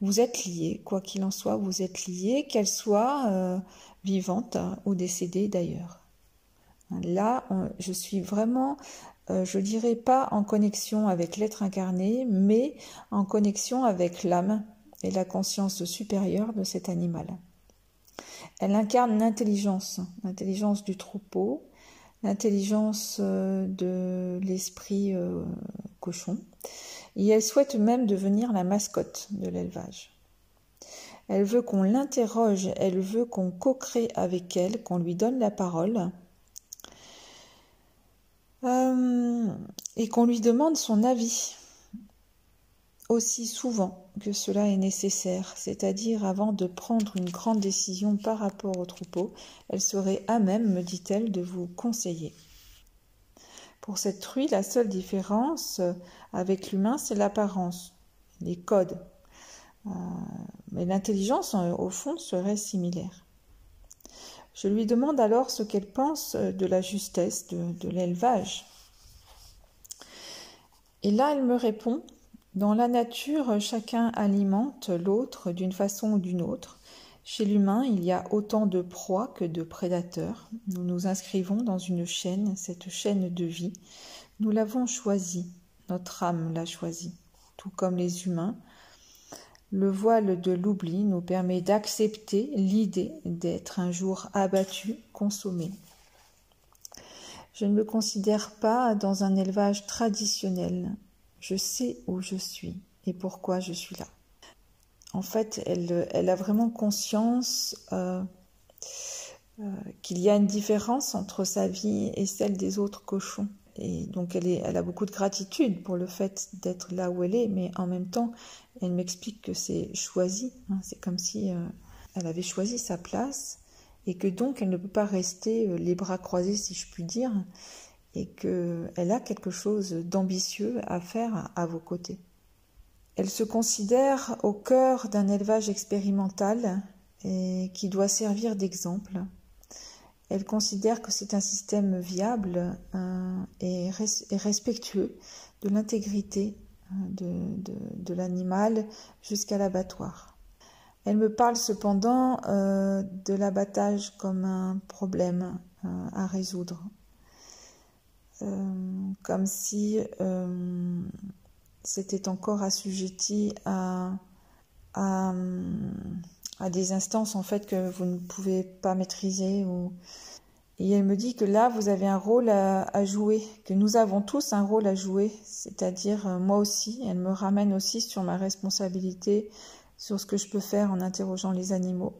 Vous êtes liés, quoi qu'il en soit, vous êtes liés, qu'elle soit euh, vivante ou décédée d'ailleurs. Là, je suis vraiment euh, je dirais pas en connexion avec l'être incarné, mais en connexion avec l'âme et la conscience supérieure de cet animal. Elle incarne l'intelligence, l'intelligence du troupeau, l'intelligence euh, de l'esprit euh, cochon, et elle souhaite même devenir la mascotte de l'élevage. Elle veut qu'on l'interroge, elle veut qu'on co-crée avec elle, qu'on lui donne la parole, euh, et qu'on lui demande son avis aussi souvent que cela est nécessaire, c'est-à-dire avant de prendre une grande décision par rapport au troupeau, elle serait à même, me dit-elle, de vous conseiller. Pour cette truie, la seule différence avec l'humain, c'est l'apparence, les codes. Euh, mais l'intelligence, au fond, serait similaire. Je lui demande alors ce qu'elle pense euh, de la justesse de, l'élevage. Et là, elle me répond, dans la nature, chacun alimente l'autre d'une façon ou d'une autre. Chez l'humain, il y a autant de proies que de prédateurs. Nous nous inscrivons dans une chaîne, cette chaîne de vie. Nous l'avons choisie, notre âme l'a choisie. Tout comme les humains, le voile de l'oubli nous permet d'accepter l'idée d'être un jour abattu, consommé. Je ne me considère pas dans un élevage traditionnel. Je sais où je suis et pourquoi je suis là. En fait, elle, a vraiment conscience euh, euh, qu'il y a une différence entre sa vie et celle des autres cochons. Et donc elle, elle a beaucoup de gratitude pour le fait d'être là où elle est, mais en même temps, elle m'explique que c'est choisi. Hein. c'est comme si euh, elle avait choisi sa place et que donc elle ne peut pas rester euh, les bras croisés, si je puis dire, et qu'elle a quelque chose d'ambitieux à faire à vos côtés. Elle se considère au cœur d'un élevage expérimental et qui doit servir d'exemple elle considère que c'est un système viable euh, et, respectueux de l'intégrité euh, de, l'animal jusqu'à l'abattoir. Elle me parle cependant euh, de l'abattage comme un problème à résoudre, comme si c'était encore assujetti à à des instances en fait que vous ne pouvez pas maîtriser et elle me dit que là vous avez un rôle à, jouer que nous avons tous un rôle à jouer c'est-à-dire euh, moi aussi elle me ramène aussi sur ma responsabilité sur ce que je peux faire en interrogeant les animaux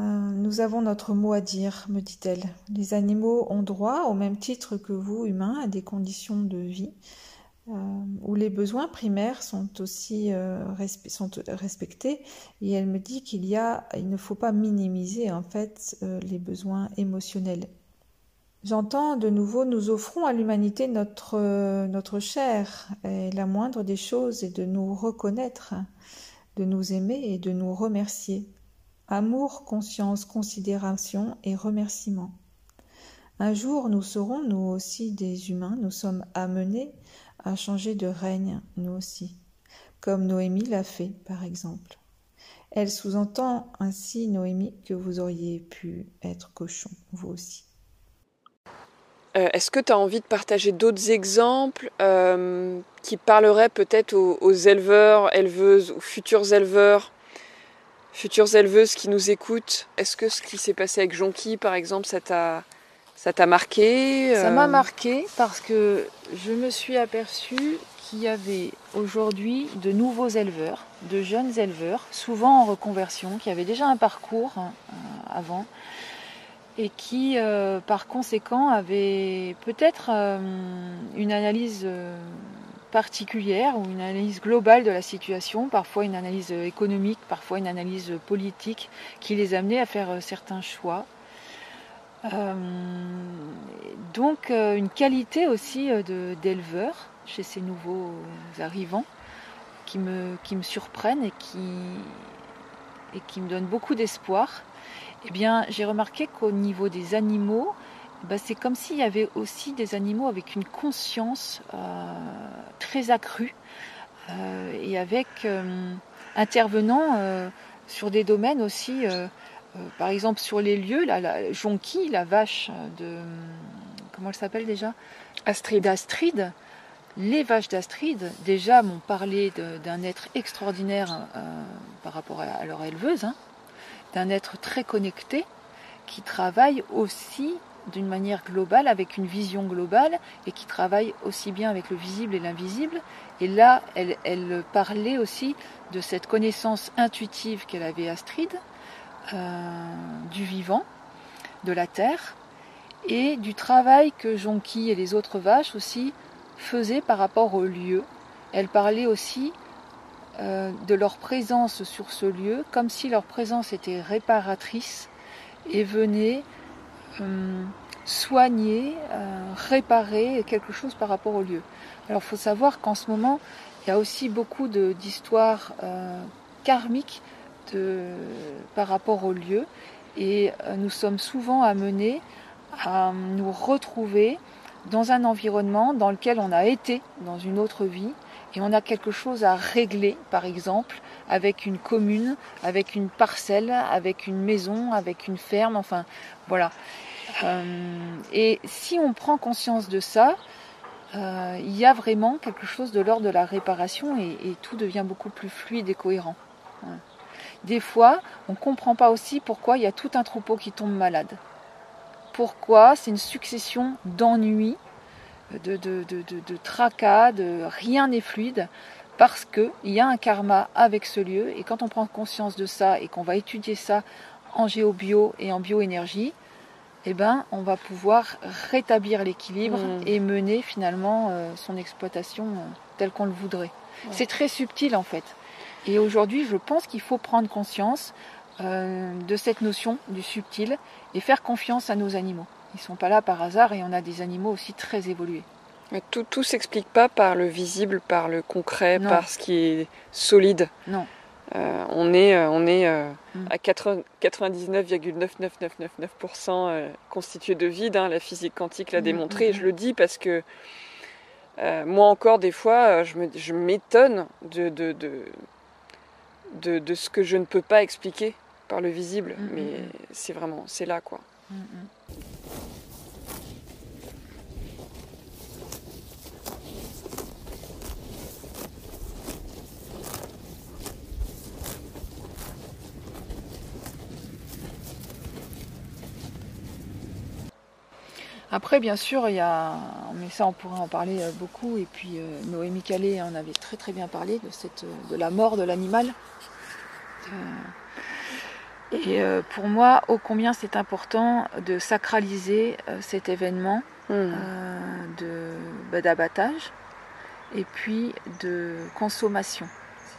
euh, nous avons notre mot à dire, me dit-elle. Les animaux ont droit, au même titre que vous, humains, à des conditions de vie. Euh, où les besoins primaires sont aussi euh, sont respectés et elle me dit qu'il y a il ne faut pas minimiser en fait euh, les besoins émotionnels. J'entends de nouveau nous offrons à l'humanité notre notre chair et la moindre des choses est de nous reconnaître, de nous aimer et de nous remercier. Amour, conscience, considération et remerciement. Un jour, nous serons, nous aussi, des humains, nous sommes amenés à changer de règne, nous aussi, comme Noémie l'a fait, par exemple. Elle sous-entend ainsi, Noémie, que vous auriez pu être cochon, vous aussi. Euh, est-ce que tu as envie de partager d'autres exemples euh, qui parleraient peut-être aux, éleveurs, éleveuses ou futurs éleveurs, futures éleveuses qui nous écoutent? Est-ce que ce qui s'est passé avec Jonky, par exemple, ça t'a ça t'a marqué Ça m'a euh marqué parce que je me suis aperçue qu'il y avait aujourd'hui de nouveaux éleveurs, de jeunes éleveurs, souvent en reconversion, qui avaient déjà un parcours hein, euh, avant et qui, euh, par conséquent, avait peut-être euh, une analyse particulière ou une analyse globale de la situation, parfois une analyse économique, parfois une analyse politique, qui les amenait à faire certains choix. Donc une qualité aussi d'éleveur chez ces nouveaux arrivants qui me, qui me surprennent et qui, et qui me donnent beaucoup d'espoir. Eh bien, j'ai remarqué qu'au niveau des animaux, bah, c'est comme s'il y avait aussi des animaux avec une conscience euh, très accrue euh, et avec euh, intervenant sur des domaines aussi, par exemple sur les lieux, la, la Jonquille, la vache de comment elle s'appelle déjà? Astrid. D'Astrid. Les vaches d'Astrid, déjà, m'ont parlé d'un être extraordinaire par rapport à, leur éleveuse. Hein d'un être très connecté qui travaille aussi d'une manière globale, avec une vision globale, et qui travaille aussi bien avec le visible et l'invisible. Et là, elle, parlait aussi de cette connaissance intuitive qu'elle avait Astrid, euh, du vivant, de la terre, et du travail que Jonqui et les autres vaches aussi faisaient par rapport au lieu. Elle parlait aussi euh, de leur présence sur ce lieu, comme si leur présence était réparatrice et venait euh, soigner, euh, réparer quelque chose par rapport au lieu. Alors il faut savoir qu'en ce moment, il y a aussi beaucoup d'histoires karmiques par rapport au lieu et nous sommes souvent amenés à nous retrouver dans un environnement dans lequel on a été dans une autre vie et on a quelque chose à régler, par exemple, avec une commune, avec une parcelle, avec une maison, avec une ferme, enfin voilà. Euh, et si on prend conscience de ça, euh, il y a vraiment quelque chose de l'ordre de la réparation et, tout devient beaucoup plus fluide et cohérent. Des fois, on ne comprend pas aussi pourquoi il y a tout un troupeau qui tombe malade. Pourquoi c'est une succession d'ennuis de, de, de, tracas, de rien n'est fluide, parce qu'il y a un karma avec ce lieu, et quand on prend conscience de ça et qu'on va étudier ça en géobio et en bioénergie, eh ben, on va pouvoir rétablir l'équilibre hmm. et mener finalement euh, son exploitation euh, telle qu'on le voudrait. C'est très subtil en fait. Et aujourd'hui, je pense qu'il faut prendre conscience euh, de cette notion du subtil et faire confiance à nos animaux. Ils ne sont pas là par hasard et on a des animaux aussi très évolués. Mais tout ne s'explique pas par le visible, par le concret, par ce qui est solide. Non. Euh, on est, euh, on est euh, mm. à 99,99999% constitué de vide. Hein, la physique quantique l'a mm, démontré. et mm, je le dis parce que moi encore, des fois, je m'étonne de de, de, de, de, ce que je ne peux pas expliquer par le visible. Mais c'est vraiment, c'est là quoi. Après, bien sûr, il y a, mais ça, on pourrait en parler euh, beaucoup. Et puis, euh, Noémie Calais en avait très très bien parlé de cette, de la mort de l'animal. Euh, et pour moi, ô combien c'est important de sacraliser cet événement hmm. bah, d'abattage et puis de consommation.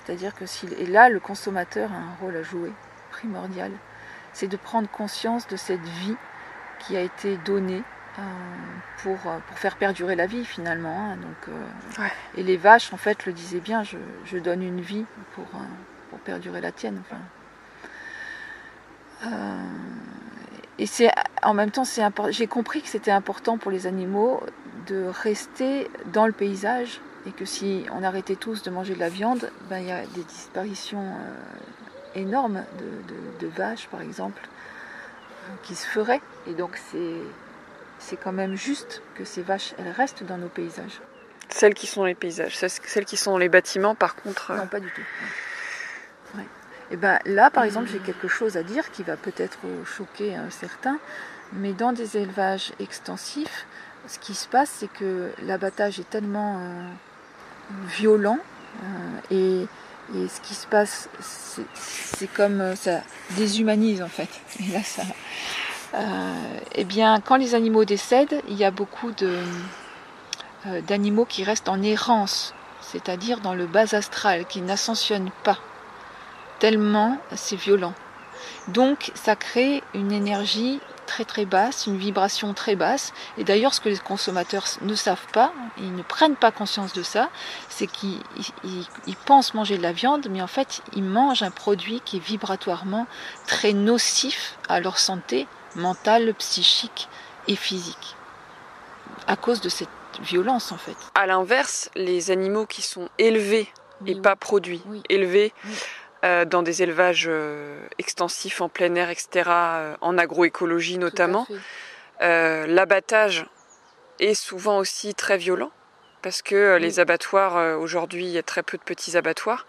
C'est-à-dire que s'il et là, le consommateur a un rôle à jouer primordial. C'est de prendre conscience de cette vie qui a été donnée euh, pour, euh, pour, faire perdurer la vie finalement. Hein. donc, euh, Et les vaches, en fait, le disaient bien, je, je donne une vie pour, pour perdurer la tienne. et c'est en même temps, c'est j'ai compris que c'était important pour les animaux de rester dans le paysage et que si on arrêtait tous de manger de la viande, ben, il y a des disparitions énormes de, de, de, vaches, par exemple, qui se feraient. Et donc c'est c'est quand même juste que ces vaches, elles restent dans nos paysages. Celles qui sont les paysages, celles qui sont les bâtiments, par contre. Euh, non, pas du tout. Et ben là, par exemple, j'ai quelque chose à dire qui va peut-être choquer certains, mais dans des élevages extensifs, ce qui se passe, c'est que l'abattage est tellement euh, violent euh, et, et, ce qui se passe, c'est comme ça déshumanise en fait. Et là, ça, eh bien, quand les animaux décèdent, il y a beaucoup d'animaux qui restent en errance, c'est-à-dire dans le bas astral, qui n'ascensionnent pas, tellement c'est violent. Donc ça crée une énergie très très basse, une vibration très basse. Et d'ailleurs, ce que les consommateurs ne savent pas, ils ne prennent pas conscience de ça, c'est qu'ils pensent manger de la viande, mais en fait, ils mangent un produit qui est vibratoirement très nocif à leur santé mentale, psychique et physique. À cause de cette violence, en fait. À l'inverse, les animaux qui sont élevés et pas produits, élevés, euh, dans des élevages euh, extensifs en plein air, etc., euh, en agroécologie notamment. L'abattage est souvent aussi très violent parce que les abattoirs, aujourd'hui, il y a très peu de petits abattoirs.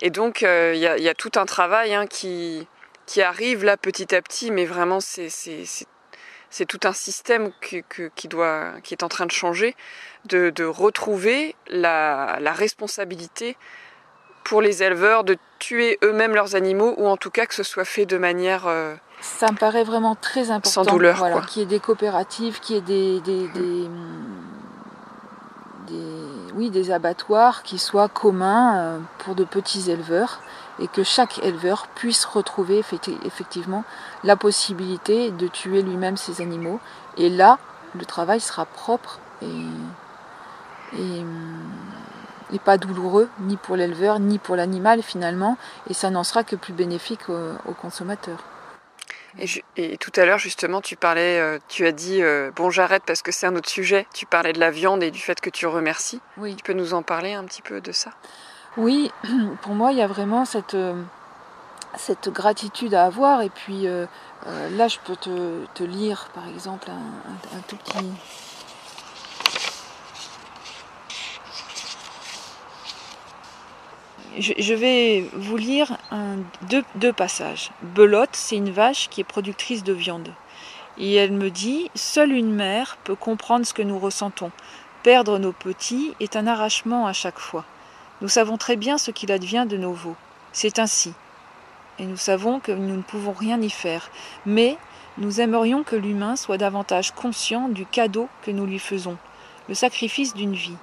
Et donc, il y, a tout un travail hein, qui, qui arrive là petit à petit, mais vraiment, c'est tout un système qui, doit, qui est en train de changer, de, de retrouver la, la responsabilité pour les éleveurs de tuer eux-mêmes leurs animaux ou en tout cas que ce soit fait de manière euh, ça me paraît vraiment très important sans douleur voilà, qu'il y ait des coopératives qu'il y ait des, des, des, oui, des abattoirs qui soient communs euh, pour de petits éleveurs et que chaque éleveur puisse retrouver effectivement la possibilité de tuer lui-même ses animaux et là le travail sera propre et, et et pas douloureux ni pour l'éleveur ni pour l'animal finalement et ça n'en sera que plus bénéfique aux, consommateurs. Et, tout à l'heure justement tu parlais, euh, tu as dit euh, bon j'arrête parce que c'est un autre sujet. Tu parlais de la viande et du fait que tu remercies. Oui. Tu peux nous en parler un petit peu de ça? Oui, pour moi il y a vraiment cette euh, gratitude à avoir et puis là je peux te, lire par exemple un tout petit je, vais vous lire deux, passages. Belote, c'est une vache qui est productrice de viande. Et elle me dit Seule une mère peut comprendre ce que nous ressentons. Perdre nos petits est un arrachement à chaque fois. Nous savons très bien ce qu'il advient de nos veaux. C'est ainsi. Et nous savons que nous ne pouvons rien y faire. Mais nous aimerions que l'humain soit davantage conscient du cadeau que nous lui faisons, le sacrifice d'une vie.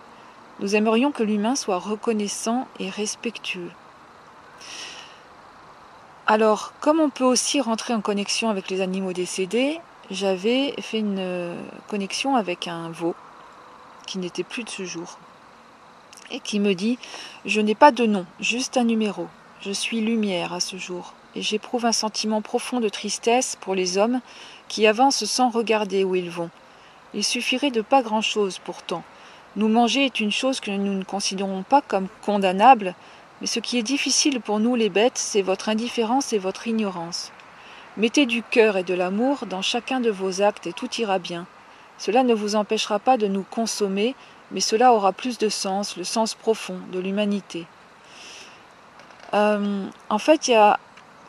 Nous aimerions que l'humain soit reconnaissant et respectueux. Alors, comme on peut aussi rentrer en connexion avec les animaux décédés, j'avais fait une connexion avec un veau qui n'était plus de ce jour et qui me dit Je n'ai pas de nom, juste un numéro. Je suis lumière à ce jour et j'éprouve un sentiment profond de tristesse pour les hommes qui avancent sans regarder où ils vont. Il suffirait de pas grand-chose pourtant nous manger est une chose que nous ne considérons pas comme condamnable, mais ce qui est difficile pour nous les bêtes, c'est votre indifférence et votre ignorance. Mettez du cœur et de l'amour dans chacun de vos actes et tout ira bien. Cela ne vous empêchera pas de nous consommer, mais cela aura plus de sens, le sens profond de l'humanité. Euh, en fait, il y a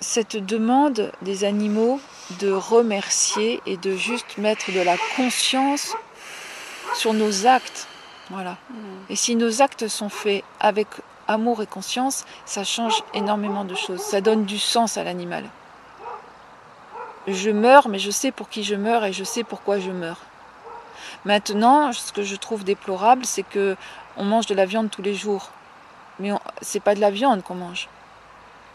cette demande des animaux de remercier et de juste mettre de la conscience sur nos actes. Voilà. Mm. Et si nos actes sont faits avec amour et conscience, ça change énormément de choses. Ça donne du sens à l'animal. Je meurs, mais je sais pour qui je meurs et je sais pourquoi je meurs. Maintenant, ce que je trouve déplorable, c'est que on mange de la viande tous les jours, mais c'est pas de la viande qu'on mange,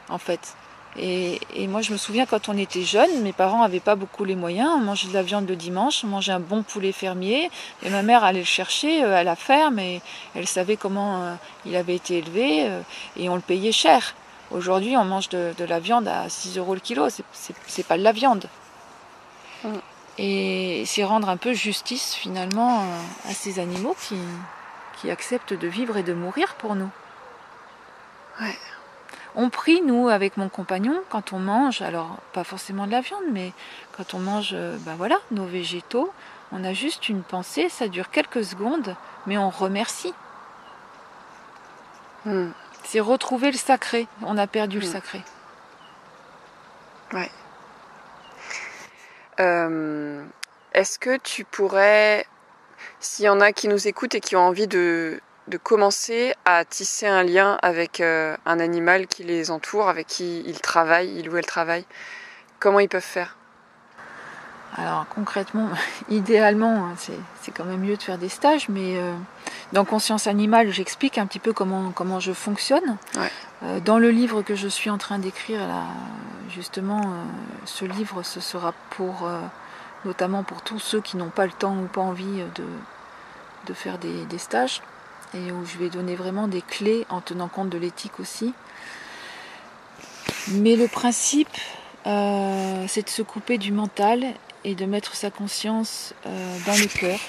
en fait. Et, moi, je me souviens quand on était jeune, mes parents n'avaient pas beaucoup les moyens. On mangeait de la viande le dimanche, on mangeait un bon poulet fermier. Et ma mère allait le chercher euh, à la ferme et elle savait comment euh, il avait été élevé euh, et on le payait cher. Aujourd'hui, on mange de, la viande à 6 euros le kilo. C'est pas de la viande. Mm. Et c'est rendre un peu justice finalement à ces animaux qui, qui acceptent de vivre et de mourir pour nous. Ouais. On prie, nous, avec mon compagnon, quand on mange, alors pas forcément de la viande, mais quand on mange ben voilà, nos végétaux, on a juste une pensée, ça dure quelques secondes, mais on remercie. Hmm. C'est retrouver le sacré. On a perdu le hmm. sacré. Ouais. Euh, est-ce que tu pourrais, s'il y en a qui nous écoutent et qui ont envie de, de commencer à tisser un lien avec euh, un animal qui les entoure, avec qui ils travaillent, ils ou elles travaillent. Comment ils peuvent faire? Alors concrètement, idéalement, hein, c'est quand même mieux de faire des stages, mais euh, dans Conscience animale, j'explique un petit peu comment, comment je fonctionne. Dans le livre que je suis en train d'écrire, justement, euh, ce livre, ce sera pour notamment pour tous ceux qui n'ont pas le temps ou pas envie de, de faire des, des, stages, et où je vais donner vraiment des clés en tenant compte de l'éthique aussi. Mais le principe, c'est de se couper du mental et de mettre sa conscience euh, dans le cœur.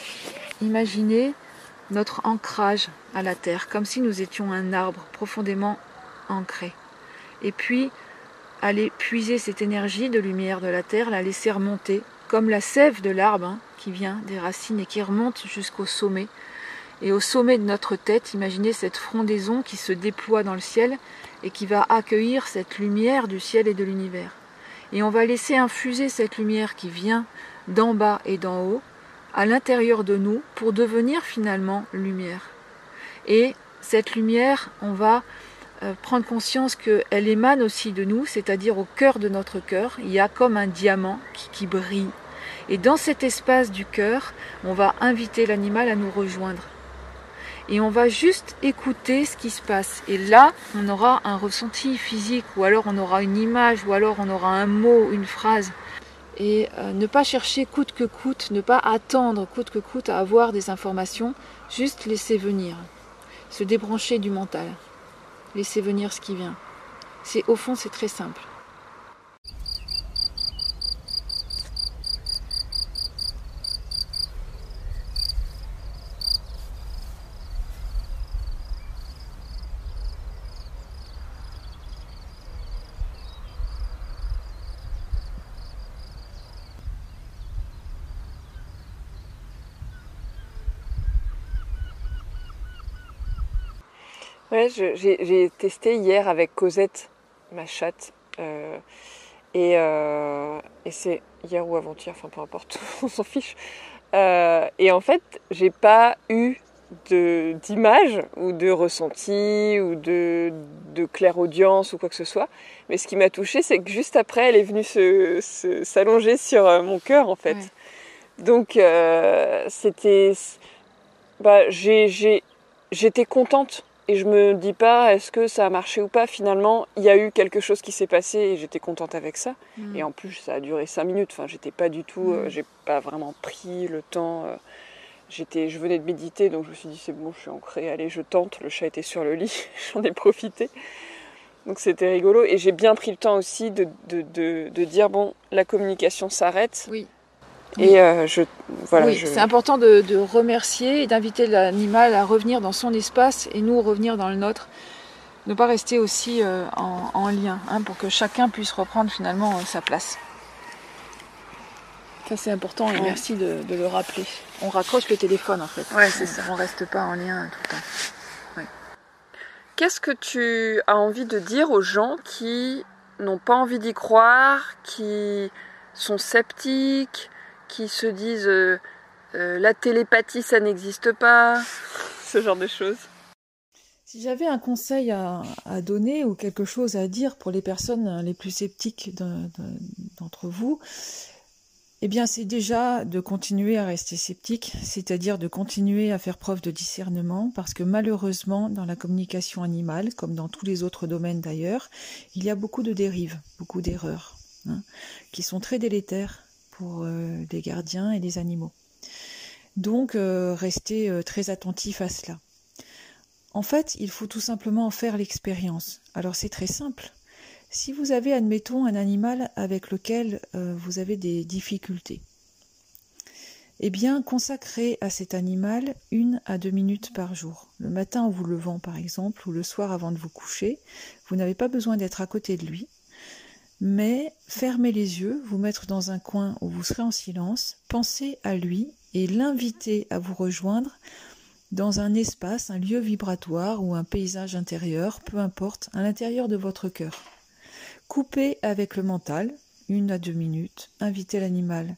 Imaginez notre ancrage à la terre, comme si nous étions un arbre profondément ancré. Et puis, aller puiser cette énergie de lumière de la terre, la laisser remonter, comme la sève de l'arbre hein, qui vient des racines et qui remonte jusqu'au sommet. Et au sommet de notre tête, imaginez cette frondaison qui se déploie dans le ciel et qui va accueillir cette lumière du ciel et de l'univers. Et on va laisser infuser cette lumière qui vient d'en bas et d'en haut à l'intérieur de nous pour devenir finalement lumière. Et cette lumière, on va prendre conscience qu'elle émane aussi de nous, c'est-à-dire au cœur de notre cœur, il y a comme un diamant qui, qui brille. Et dans cet espace du cœur, on va inviter l'animal à nous rejoindre et on va juste écouter ce qui se passe. Et là, on aura un ressenti physique, ou alors on aura une image, ou alors on aura un mot, une phrase. Et euh, ne pas chercher coûte que coûte, ne pas attendre coûte que coûte à avoir des informations, juste laisser venir. Se débrancher du mental. Laisser venir ce qui vient. C'est au fond c'est très simple. Ouais, j'ai testé hier avec Cosette, ma chatte. Euh, et, euh, et c'est hier ou avant-hier, enfin peu importe, on s'en fiche. Euh, et en fait, j'ai pas eu d'image ou de ressenti ou de, de claire-audience ou quoi que ce soit. Mais ce qui m'a touchée, c'est que juste après, elle est venue s'allonger se, sur mon cœur, en fait. Donc, c'était... Bah, j'étais contente et je me dis pas est-ce que ça a marché ou pas. Finalement, il y a eu quelque chose qui s'est passé et j'étais contente avec ça. Mm. Et en plus, ça a duré cinq minutes. Enfin, j'étais pas du tout, euh, mm. j'ai pas vraiment pris le temps. Euh, j'étais, je venais de méditer, donc je me suis dit c'est bon, je suis ancrée. Allez, je tente. Le chat était sur le lit, j'en ai profité. Donc c'était rigolo et j'ai bien pris le temps aussi de, de, de, de dire bon, la communication s'arrête. Oui. Et euh, je, voilà, oui, c'est important de, remercier et d'inviter l'animal à revenir dans son espace et nous revenir dans le nôtre. Ne pas rester aussi euh, en, lien, hein, pour que chacun puisse reprendre finalement euh, sa place. Ça c'est important et merci de, le rappeler. On raccroche le téléphone en fait. Ouais, c'est ça. On reste pas en lien tout le temps. Qu'est-ce que tu as envie de dire aux gens qui n'ont pas envie d'y croire, qui sont sceptiques, qui se disent euh, euh, la télépathie ça n'existe pas, ce genre de choses. Si j'avais un conseil à, donner ou quelque chose à dire pour les personnes les plus sceptiques d'entre vous, eh bien c'est déjà de continuer à rester sceptique, c'est-à-dire de continuer à faire preuve de discernement, parce que malheureusement dans la communication animale, comme dans tous les autres domaines d'ailleurs, il y a beaucoup de dérives, beaucoup d'erreurs, hein, qui sont très délétères pour euh, les gardiens et les animaux. Donc euh, restez euh, très attentif à cela. En fait, il faut tout simplement faire l'expérience. Alors c'est très simple. Si vous avez, admettons, un animal avec lequel vous avez des difficultés, eh bien, consacrez à cet animal une à deux minutes par jour. Le matin en vous levant, par exemple, ou le soir avant de vous coucher, vous n'avez pas besoin d'être à côté de lui mais fermez les yeux, vous mettre dans un coin où vous serez en silence, pensez à lui et l'inviter à vous rejoindre dans un espace, un lieu vibratoire ou un paysage intérieur, peu importe, à l'intérieur de votre cœur. Coupez avec le mental, une à deux minutes, invitez l'animal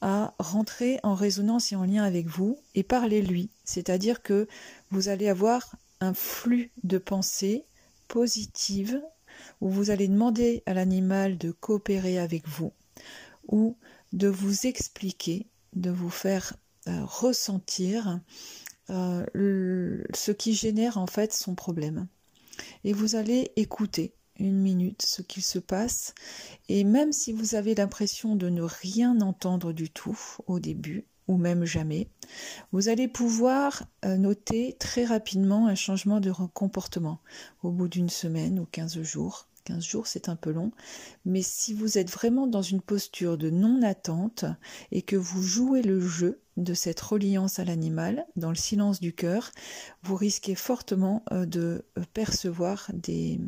à rentrer en résonance et en lien avec vous et parlez-lui, c'est-à-dire que vous allez avoir un flux de pensées positives où vous allez demander à l'animal de coopérer avec vous, ou de vous expliquer, de vous faire euh, ressentir euh, ce qui génère en fait son problème. Et vous allez écouter une minute ce qu'il se passe. Et même si vous avez l'impression de ne rien entendre du tout au début, ou même jamais, vous allez pouvoir euh, noter très rapidement un changement de comportement au bout d'une semaine ou 15 jours. 15 jours, c'est un peu long, mais si vous êtes vraiment dans une posture de non-attente et que vous jouez le jeu de cette reliance à l'animal dans le silence du cœur, vous risquez fortement euh, de euh, percevoir des,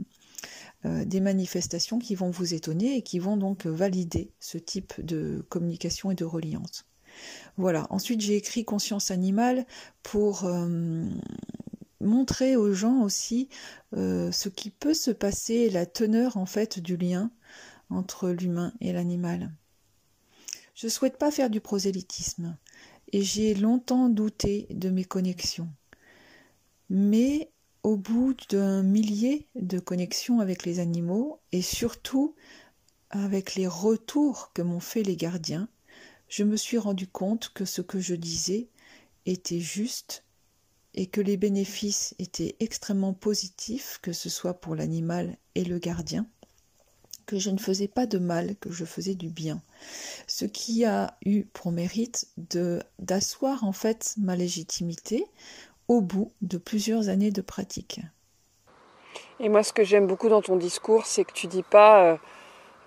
des manifestations qui vont vous étonner et qui vont donc valider ce type de communication et de reliance. Voilà. Ensuite, j'ai écrit Conscience animale pour euh, montrer aux gens aussi euh, ce qui peut se passer, la teneur en fait du lien entre l'humain et l'animal. Je ne souhaite pas faire du prosélytisme et j'ai longtemps douté de mes connexions. Mais au bout d'un millier de connexions avec les animaux et surtout avec les retours que m'ont fait les gardiens, je me suis rendu compte que ce que je disais était juste et que les bénéfices étaient extrêmement positifs, que ce soit pour l'animal et le gardien, que je ne faisais pas de mal, que je faisais du bien. Ce qui a eu pour mérite de d'asseoir en fait ma légitimité au bout de plusieurs années de pratique. Et moi ce que j'aime beaucoup dans ton discours, c'est que tu dis pas euh,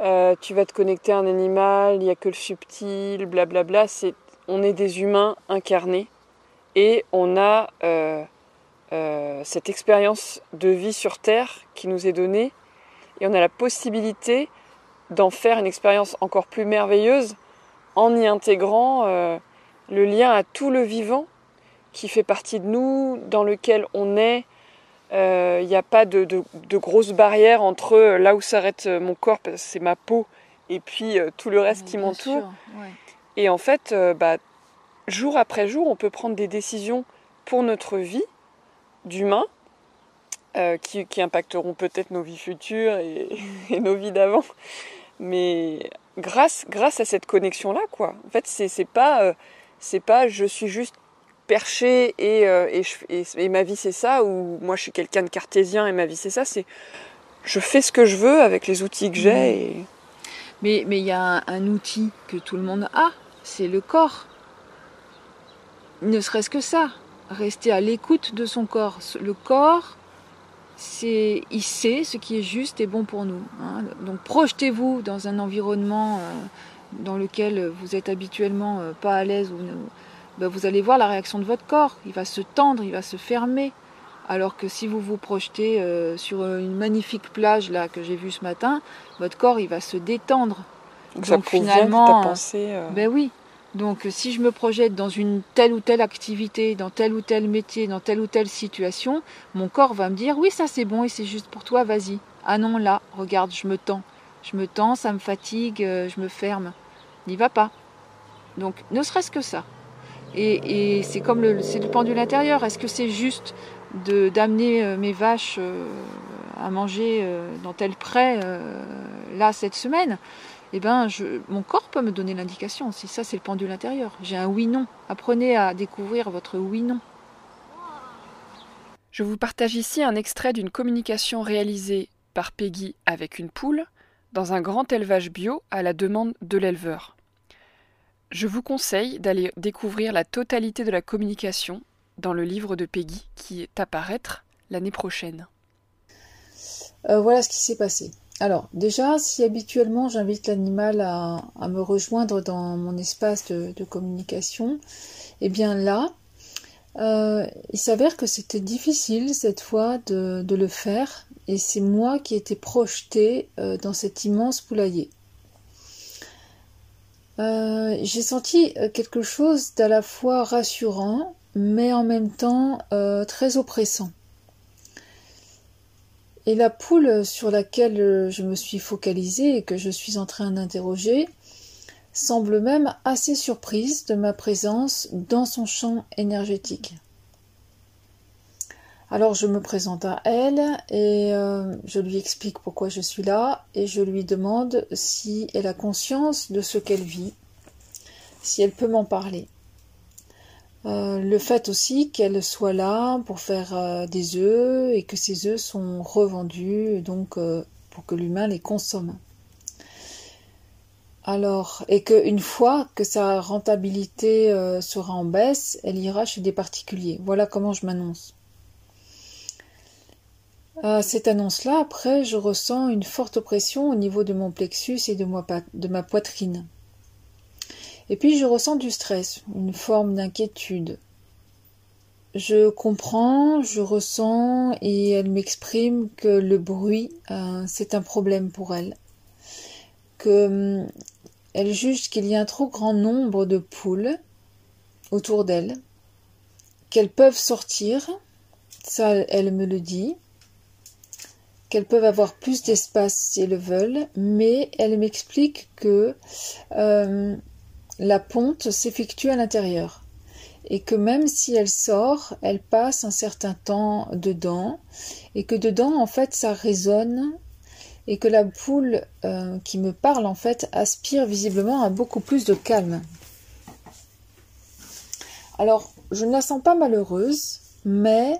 euh, tu vas te connecter à un animal, il n'y a que le subtil, blablabla. C'est, on est des humains incarnés et on a euh, euh, cette expérience de vie sur Terre qui nous est donnée et on a la possibilité d'en faire une expérience encore plus merveilleuse en y intégrant le lien à tout le vivant qui fait partie de nous, dans lequel on est, il euh, n'y a pas de, de, grosses barrières entre là où s'arrête mon corps, parce que c'est ma peau, et puis euh, tout le reste qui m'entoure. Et en fait, euh, bah, jour après jour, on peut prendre des décisions pour notre vie d'humain, qui, qui, impacteront peut-être nos vies futures et, et nos vies d'avant. Mais grâce, grâce à cette connexion-là, quoi. En fait, c'est pas, c'est pas je suis juste perché euh, et, et, ma vie c'est ça, ou moi je suis quelqu'un de cartésien et ma vie c'est ça, c'est je fais ce que je veux avec les outils que j'ai. Mais il y a un, outil que tout le monde a, c'est le corps. Ne serait-ce que ça, rester à l'écoute de son corps. Le corps, c'est, il sait ce qui est juste et bon pour nous. Hein. Donc projetez-vous dans un environnement euh, dans lequel vous êtes habituellement euh, pas à l'aise ou ben, vous allez voir la réaction de votre corps. Il va se tendre, il va se fermer. Alors que si vous vous projetez euh, sur une magnifique plage là que j'ai vue ce matin, votre corps il va se détendre. Donc, finalement, pensée, euh. ben oui. Donc si je me projette dans une telle ou telle activité, dans tel ou tel métier, dans telle ou telle situation, mon corps va me dire oui ça c'est bon et c'est juste pour toi, vas-y. Ah non là, regarde, je me tends, je me tends, ça me fatigue, euh, je me ferme. N'y va pas. Donc ne serait-ce que ça. Et, c'est comme le, c'est le pendule intérieur. Est-ce que c'est juste de, d'amener euh, mes vaches euh, à manger euh, dans tel pré là cette semaine? Eh ben, je, mon corps peut me donner l'indication. Si ça, c'est le pendule intérieur. J'ai un oui/non. Apprenez à découvrir votre oui/non. Je vous partage ici un extrait d'une communication réalisée par Peggy avec une poule dans un grand élevage bio à la demande de l'éleveur. Je vous conseille d'aller découvrir la totalité de la communication dans le livre de Peggy qui est à paraître l'année prochaine. Euh, voilà ce qui s'est passé. Alors déjà, si habituellement j'invite l'animal à, me rejoindre dans mon espace de, communication, eh bien là, euh, il s'avère que c'était difficile cette fois de, le faire et c'est moi qui étais projetée euh, dans cet immense poulailler. Euh, j'ai senti euh, quelque chose d'à la fois rassurant, mais en même temps euh, très oppressant. Et la poule sur laquelle je me suis focalisée et que je suis en train d'interroger semble même assez surprise de ma présence dans son champ énergétique. Alors je me présente à elle et je lui explique pourquoi je suis là et je lui demande si elle a conscience de ce qu'elle vit si elle peut m'en parler. Euh, le fait aussi qu'elle soit là pour faire euh, des œufs et que ces œufs sont revendus donc euh, pour que l'humain les consomme. Alors, et qu'une fois que sa rentabilité sera en baisse, elle ira chez des particuliers. Voilà comment je m'annonce. Cette annonce-là, après, je ressens une forte oppression au niveau de mon plexus et de ma poitrine. Et puis je ressens du stress, une forme d'inquiétude. Je comprends, je ressens et elle m'exprime que le bruit, euh, c'est un problème pour elle. Que hum, elle juge qu'il y a un trop grand nombre de poules autour d'elle, qu'elles peuvent sortir, ça elle me le dit, qu'elles peuvent avoir plus d'espace si elles veulent, mais elle m'explique que euh, la ponte s'effectue à l'intérieur et que même si elle sort, elle passe un certain temps dedans et que dedans en fait ça résonne et que la poule euh, qui me parle en fait aspire visiblement à beaucoup plus de calme. Alors je ne la sens pas malheureuse, mais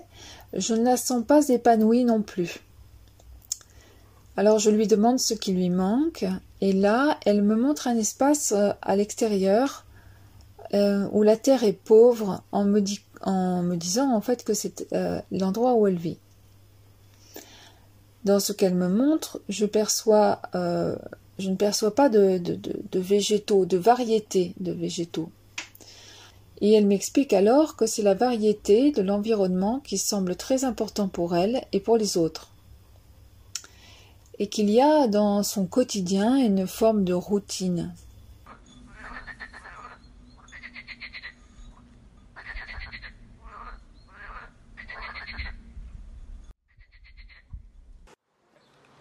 je ne la sens pas épanouie non plus. Alors je lui demande ce qui lui manque et là elle me montre un espace euh, à l'extérieur euh, où la terre est pauvre en me, disant en fait que c'est euh, l'endroit où elle vit. Dans ce qu'elle me montre, je ne perçois pas de, de, végétaux, de variété de végétaux. Et elle m'explique alors que c'est la variété de l'environnement qui semble très important pour elle et pour les autres et qu'il y a dans son quotidien une forme de routine.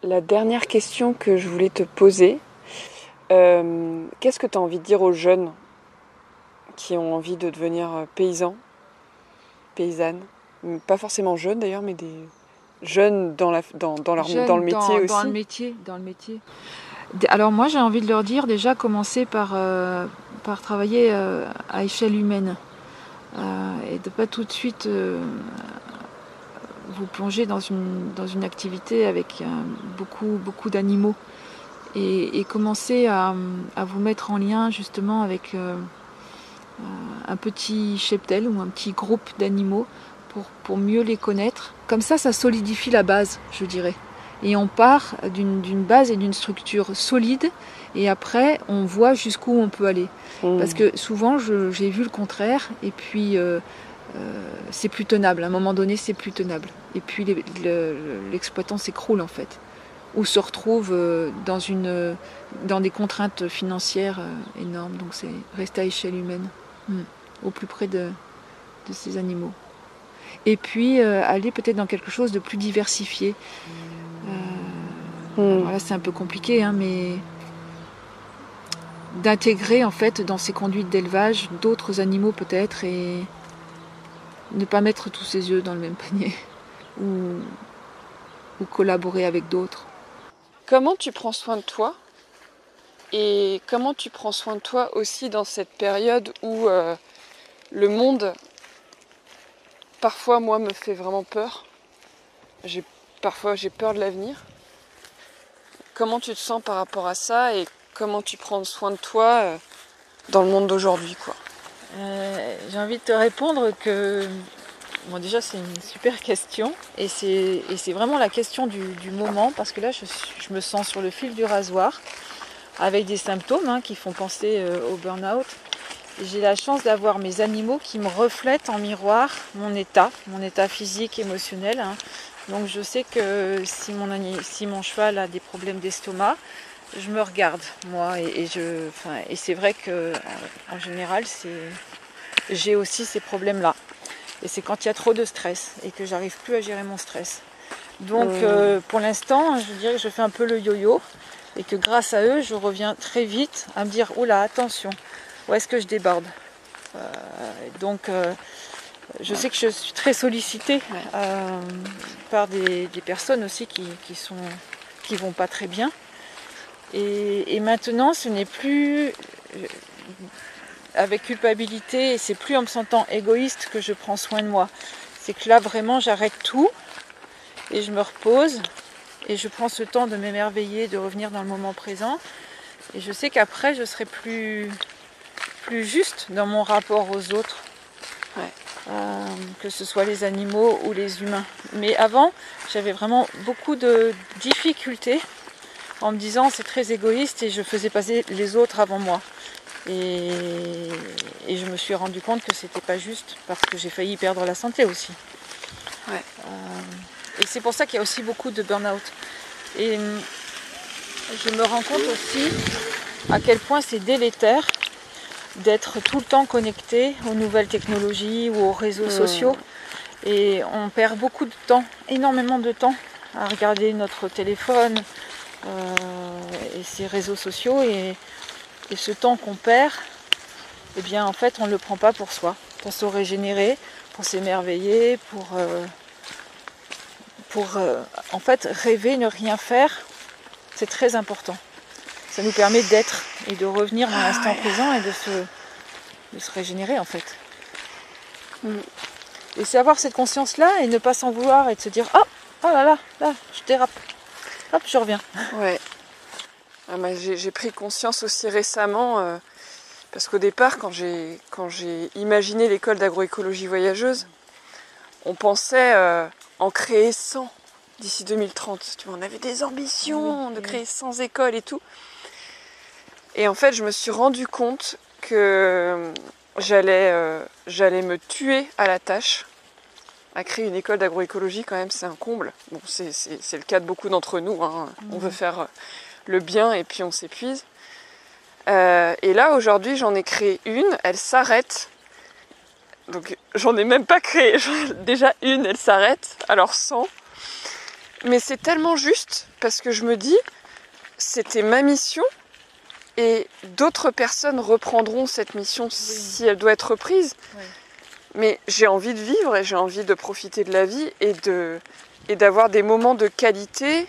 La dernière question que je voulais te poser, euh, qu'est-ce que tu as envie de dire aux jeunes qui ont envie de devenir paysans, paysannes? Pas forcément jeunes d'ailleurs, mais des, jeunes dans, la, dans, dans, leur, dans le métier aussi Dans le métier, dans le métier. Alors moi j'ai envie de leur dire déjà commencer par, euh, par travailler euh, à échelle humaine. Euh, et de pas tout de suite vous plonger dans une, dans une activité avec beaucoup, beaucoup d'animaux. Et, et, commencer à, à, vous mettre en lien justement avec un petit cheptel ou un petit groupe d'animaux pour, mieux les connaître. Comme ça, ça solidifie la base, je dirais. Et on part d'une base et d'une structure solide, et après, on voit jusqu'où on peut aller. Mmh. Parce que souvent, j'ai vu le contraire, et puis euh, euh, c'est plus tenable. À un moment donné, c'est plus tenable. Et puis l'exploitant s'écroule en fait, ou se retrouve euh, dans, une, dans des contraintes financières énormes. Donc c'est rester à échelle humaine, mmh. au plus près de, de ces animaux et puis euh, aller peut-être dans quelque chose de plus diversifié. Euh, hmm. c'est un peu compliqué, hein, mais d'intégrer en fait dans ces conduites d'élevage d'autres animaux peut-être et ne pas mettre tous ses œufs dans le même panier ou, ou collaborer avec d'autres. Comment tu prends soin de toi et comment tu prends soin de toi aussi dans cette période où euh, le monde parfois moi me fait vraiment peur. Parfois j'ai peur de l'avenir. Comment tu te sens par rapport à ça et comment tu prends soin de toi euh, dans le monde d'aujourd'hui quoi? Euh, J'ai envie de te répondre que bon déjà c'est une super question et c'est vraiment la question du, moment parce que là je, me sens sur le fil du rasoir avec des symptômes hein, qui font penser euh, au burn-out j'ai la chance d'avoir mes animaux qui me reflètent en miroir mon état, mon état physique, émotionnel. Hein. Donc je sais que si mon, si mon cheval a des problèmes d'estomac, je me regarde moi et, je, et c'est vrai que en général j'ai aussi ces problèmes là. Et c'est quand il y a trop de stress et que j'arrive plus à gérer mon stress. Donc mmh. euh, pour l'instant, je dirais que je fais un peu le yo-yo et que grâce à eux, je reviens très vite à me dire oula attention, où est-ce que je déborde? Euh, donc euh, je sais que je suis très sollicitée euh, par des, personnes aussi qui, qui, sont qui vont pas très bien. Et, maintenant ce n'est plus avec culpabilité et c'est plus en me sentant égoïste que je prends soin de moi. C'est que là vraiment j'arrête tout et je me repose et je prends ce temps de m'émerveiller, de revenir dans le moment présent. Et je sais qu'après je serai plus, plus juste dans mon rapport aux autres. Euh, que ce soit les animaux ou les humains. Mais avant, j'avais vraiment beaucoup de difficultés en me disant c'est très égoïste et je faisais passer les autres avant moi. Et, je me suis rendu compte que c'était pas juste parce que j'ai failli perdre la santé aussi. Euh, et c'est pour ça qu'il y a aussi beaucoup de burn-out. Et hum, je me rends compte aussi à quel point c'est délétère d'être tout le temps connecté aux nouvelles technologies ou aux réseaux hmm. sociaux. Et on perd beaucoup de temps, énormément de temps, à regarder notre téléphone euh, et ces réseaux sociaux. Et, ce temps qu'on perd, eh bien en fait on ne le prend pas pour soi, pour se régénérer, pour s'émerveiller, pour, euh, pour euh, en fait rêver, ne rien faire. C'est très important ça nous permet d'être et de revenir dans l'instant ah présent et de se, se régénérer en fait. Mm. Et c'est avoir cette conscience-là et ne pas s'en vouloir et de se dire Oh, oh là là, là, je dérape. Hop, je reviens. Ouais. Ah, j'ai pris conscience aussi récemment, euh, parce qu'au départ, quand j'ai imaginé l'école d'agroécologie voyageuse, on pensait euh, en créer 100 d'ici 2030. Tu vois, on avait des ambitions de créer 100 écoles et tout. Et en fait, je me suis rendu compte que j'allais, euh, j'allais me tuer à la tâche. À créer une école d'agroécologie, quand même, c'est un comble. Bon, c'est, le cas de beaucoup d'entre nous. Hein. On veut faire le bien et puis on s'épuise. Euh, et là, aujourd'hui, j'en ai créé une. Elle s'arrête. Donc, j'en ai même pas créé. Déjà une, elle s'arrête. Alors 100. Mais c'est tellement juste parce que je me dis, c'était ma mission et d'autres personnes reprendront cette mission si elle doit être reprise. Mais j'ai envie de vivre et j'ai envie de profiter de la vie et de et d'avoir des moments de qualité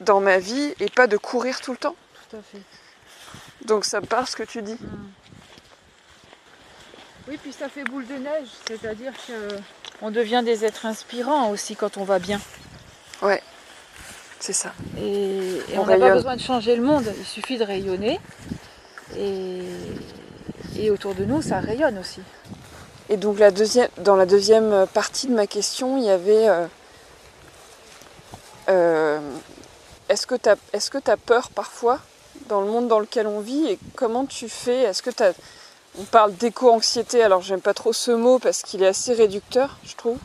dans ma vie et pas de courir tout le temps. Tout à fait. Donc ça me parle ce que tu dis. Hmm. Oui, puis ça fait boule de neige, c'est-à-dire qu'on devient des êtres inspirants aussi quand on va bien. Ouais. C'est ça. Et, on n'a pas besoin de changer le monde, il suffit de rayonner. Et, autour de nous, ça rayonne aussi. Et donc la deuxième, dans la deuxième partie de ma question, il y avait euh, euh, est-ce que tu as, as peur parfois dans le monde dans lequel on vit et comment tu fais? Est-ce que tu on parle d'éco-anxiété, alors j'aime pas trop ce mot parce qu'il est assez réducteur, je trouve.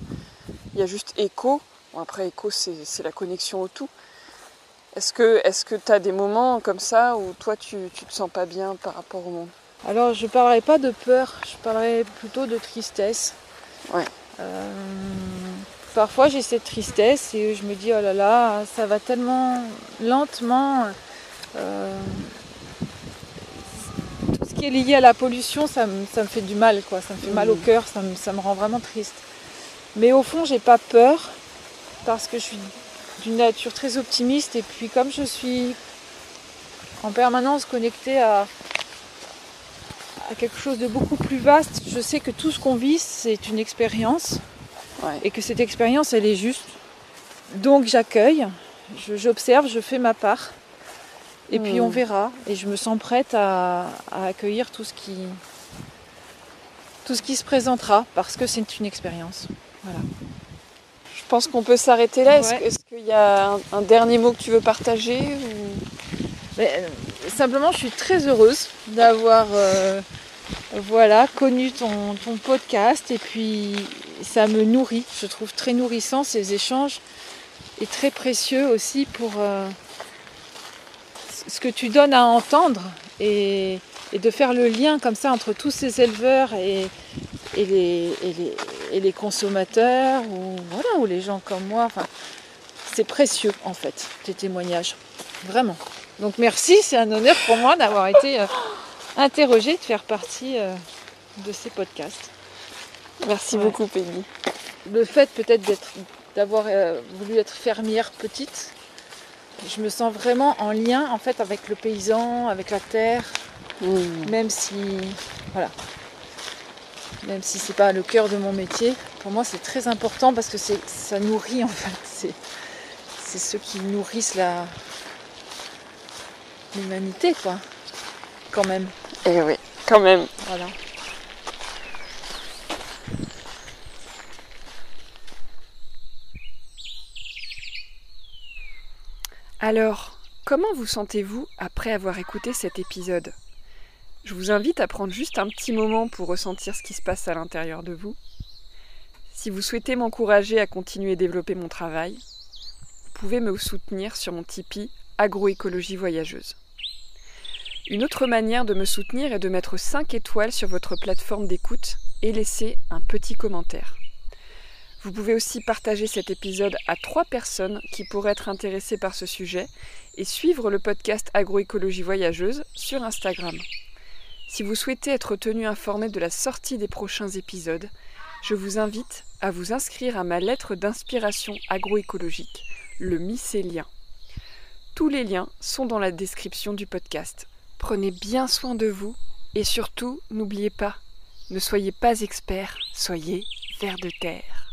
Il y a juste écho. Bon, après, écho, c'est la connexion au tout. Est-ce que tu as des moments comme ça où toi tu, ne te sens pas bien par rapport au monde? Alors je parlerai pas de peur, je parlerai plutôt de tristesse. Ouais. Euh, parfois j'ai cette tristesse et je me dis oh là là, ça va tellement lentement. Euh, tout ce qui est lié à la pollution, ça me, fait du mal, quoi. Ça me fait mal au mmh. cœur, ça me, ça me rend vraiment triste. Mais au fond, j'ai pas peur parce que je suis d'une nature très optimiste et puis comme je suis en permanence connectée à, à quelque chose de beaucoup plus vaste, je sais que tout ce qu'on vit c'est une expérience et que cette expérience elle est juste. Donc j'accueille, j'observe, je, fais ma part et puis on hmm. verra et je me sens prête à, accueillir tout ce qui tout ce qui se présentera parce que c'est une expérience. Voilà. Je pense qu'on peut s'arrêter là. Est-ce qu'il y a un, dernier mot que tu veux partager euh, Simplement, je suis très heureuse d'avoir euh, voilà, connu ton, podcast et puis ça me nourrit. Je trouve très nourrissant ces échanges et très précieux aussi pour euh, ce que tu donnes à entendre et, de faire le lien comme ça entre tous ces éleveurs et, les, consommateurs ou, voilà, ou les gens comme moi. C'est précieux en fait, tes témoignages. Vraiment. Donc merci, c'est un honneur pour moi d'avoir été euh, interrogée, de faire partie euh, de ces podcasts. Merci beaucoup Peggy. Le fait peut-être d'avoir euh, voulu être fermière petite, je me sens vraiment en lien en fait avec le paysan, avec la terre, Mmh. Même si, voilà, même si c'est pas le cœur de mon métier, pour moi c'est très important parce que ça nourrit en fait, c'est ceux qui nourrissent la l'humanité quoi, quand même. Et eh oui, quand même. Voilà. Alors, comment vous sentez-vous après avoir écouté cet épisode? Je vous invite à prendre juste un petit moment pour ressentir ce qui se passe à l'intérieur de vous. Si vous souhaitez m'encourager à continuer à développer mon travail, pouvez me soutenir sur mon Tipeee Agroécologie Voyageuse. Une autre manière de me soutenir est de mettre 5 étoiles sur votre plateforme d'écoute et laisser un petit commentaire. Vous pouvez aussi partager cet épisode à trois personnes qui pourraient être intéressées par ce sujet et suivre le podcast Agroécologie Voyageuse sur Instagram. Si vous souhaitez être tenu informé de la sortie des prochains épisodes, je vous invite à vous inscrire à ma lettre d'inspiration agroécologique, le mycélien. Tous les liens sont dans la description du podcast. Prenez bien soin de vous et surtout, n'oubliez pas, ne soyez pas expert, soyez vers de terre.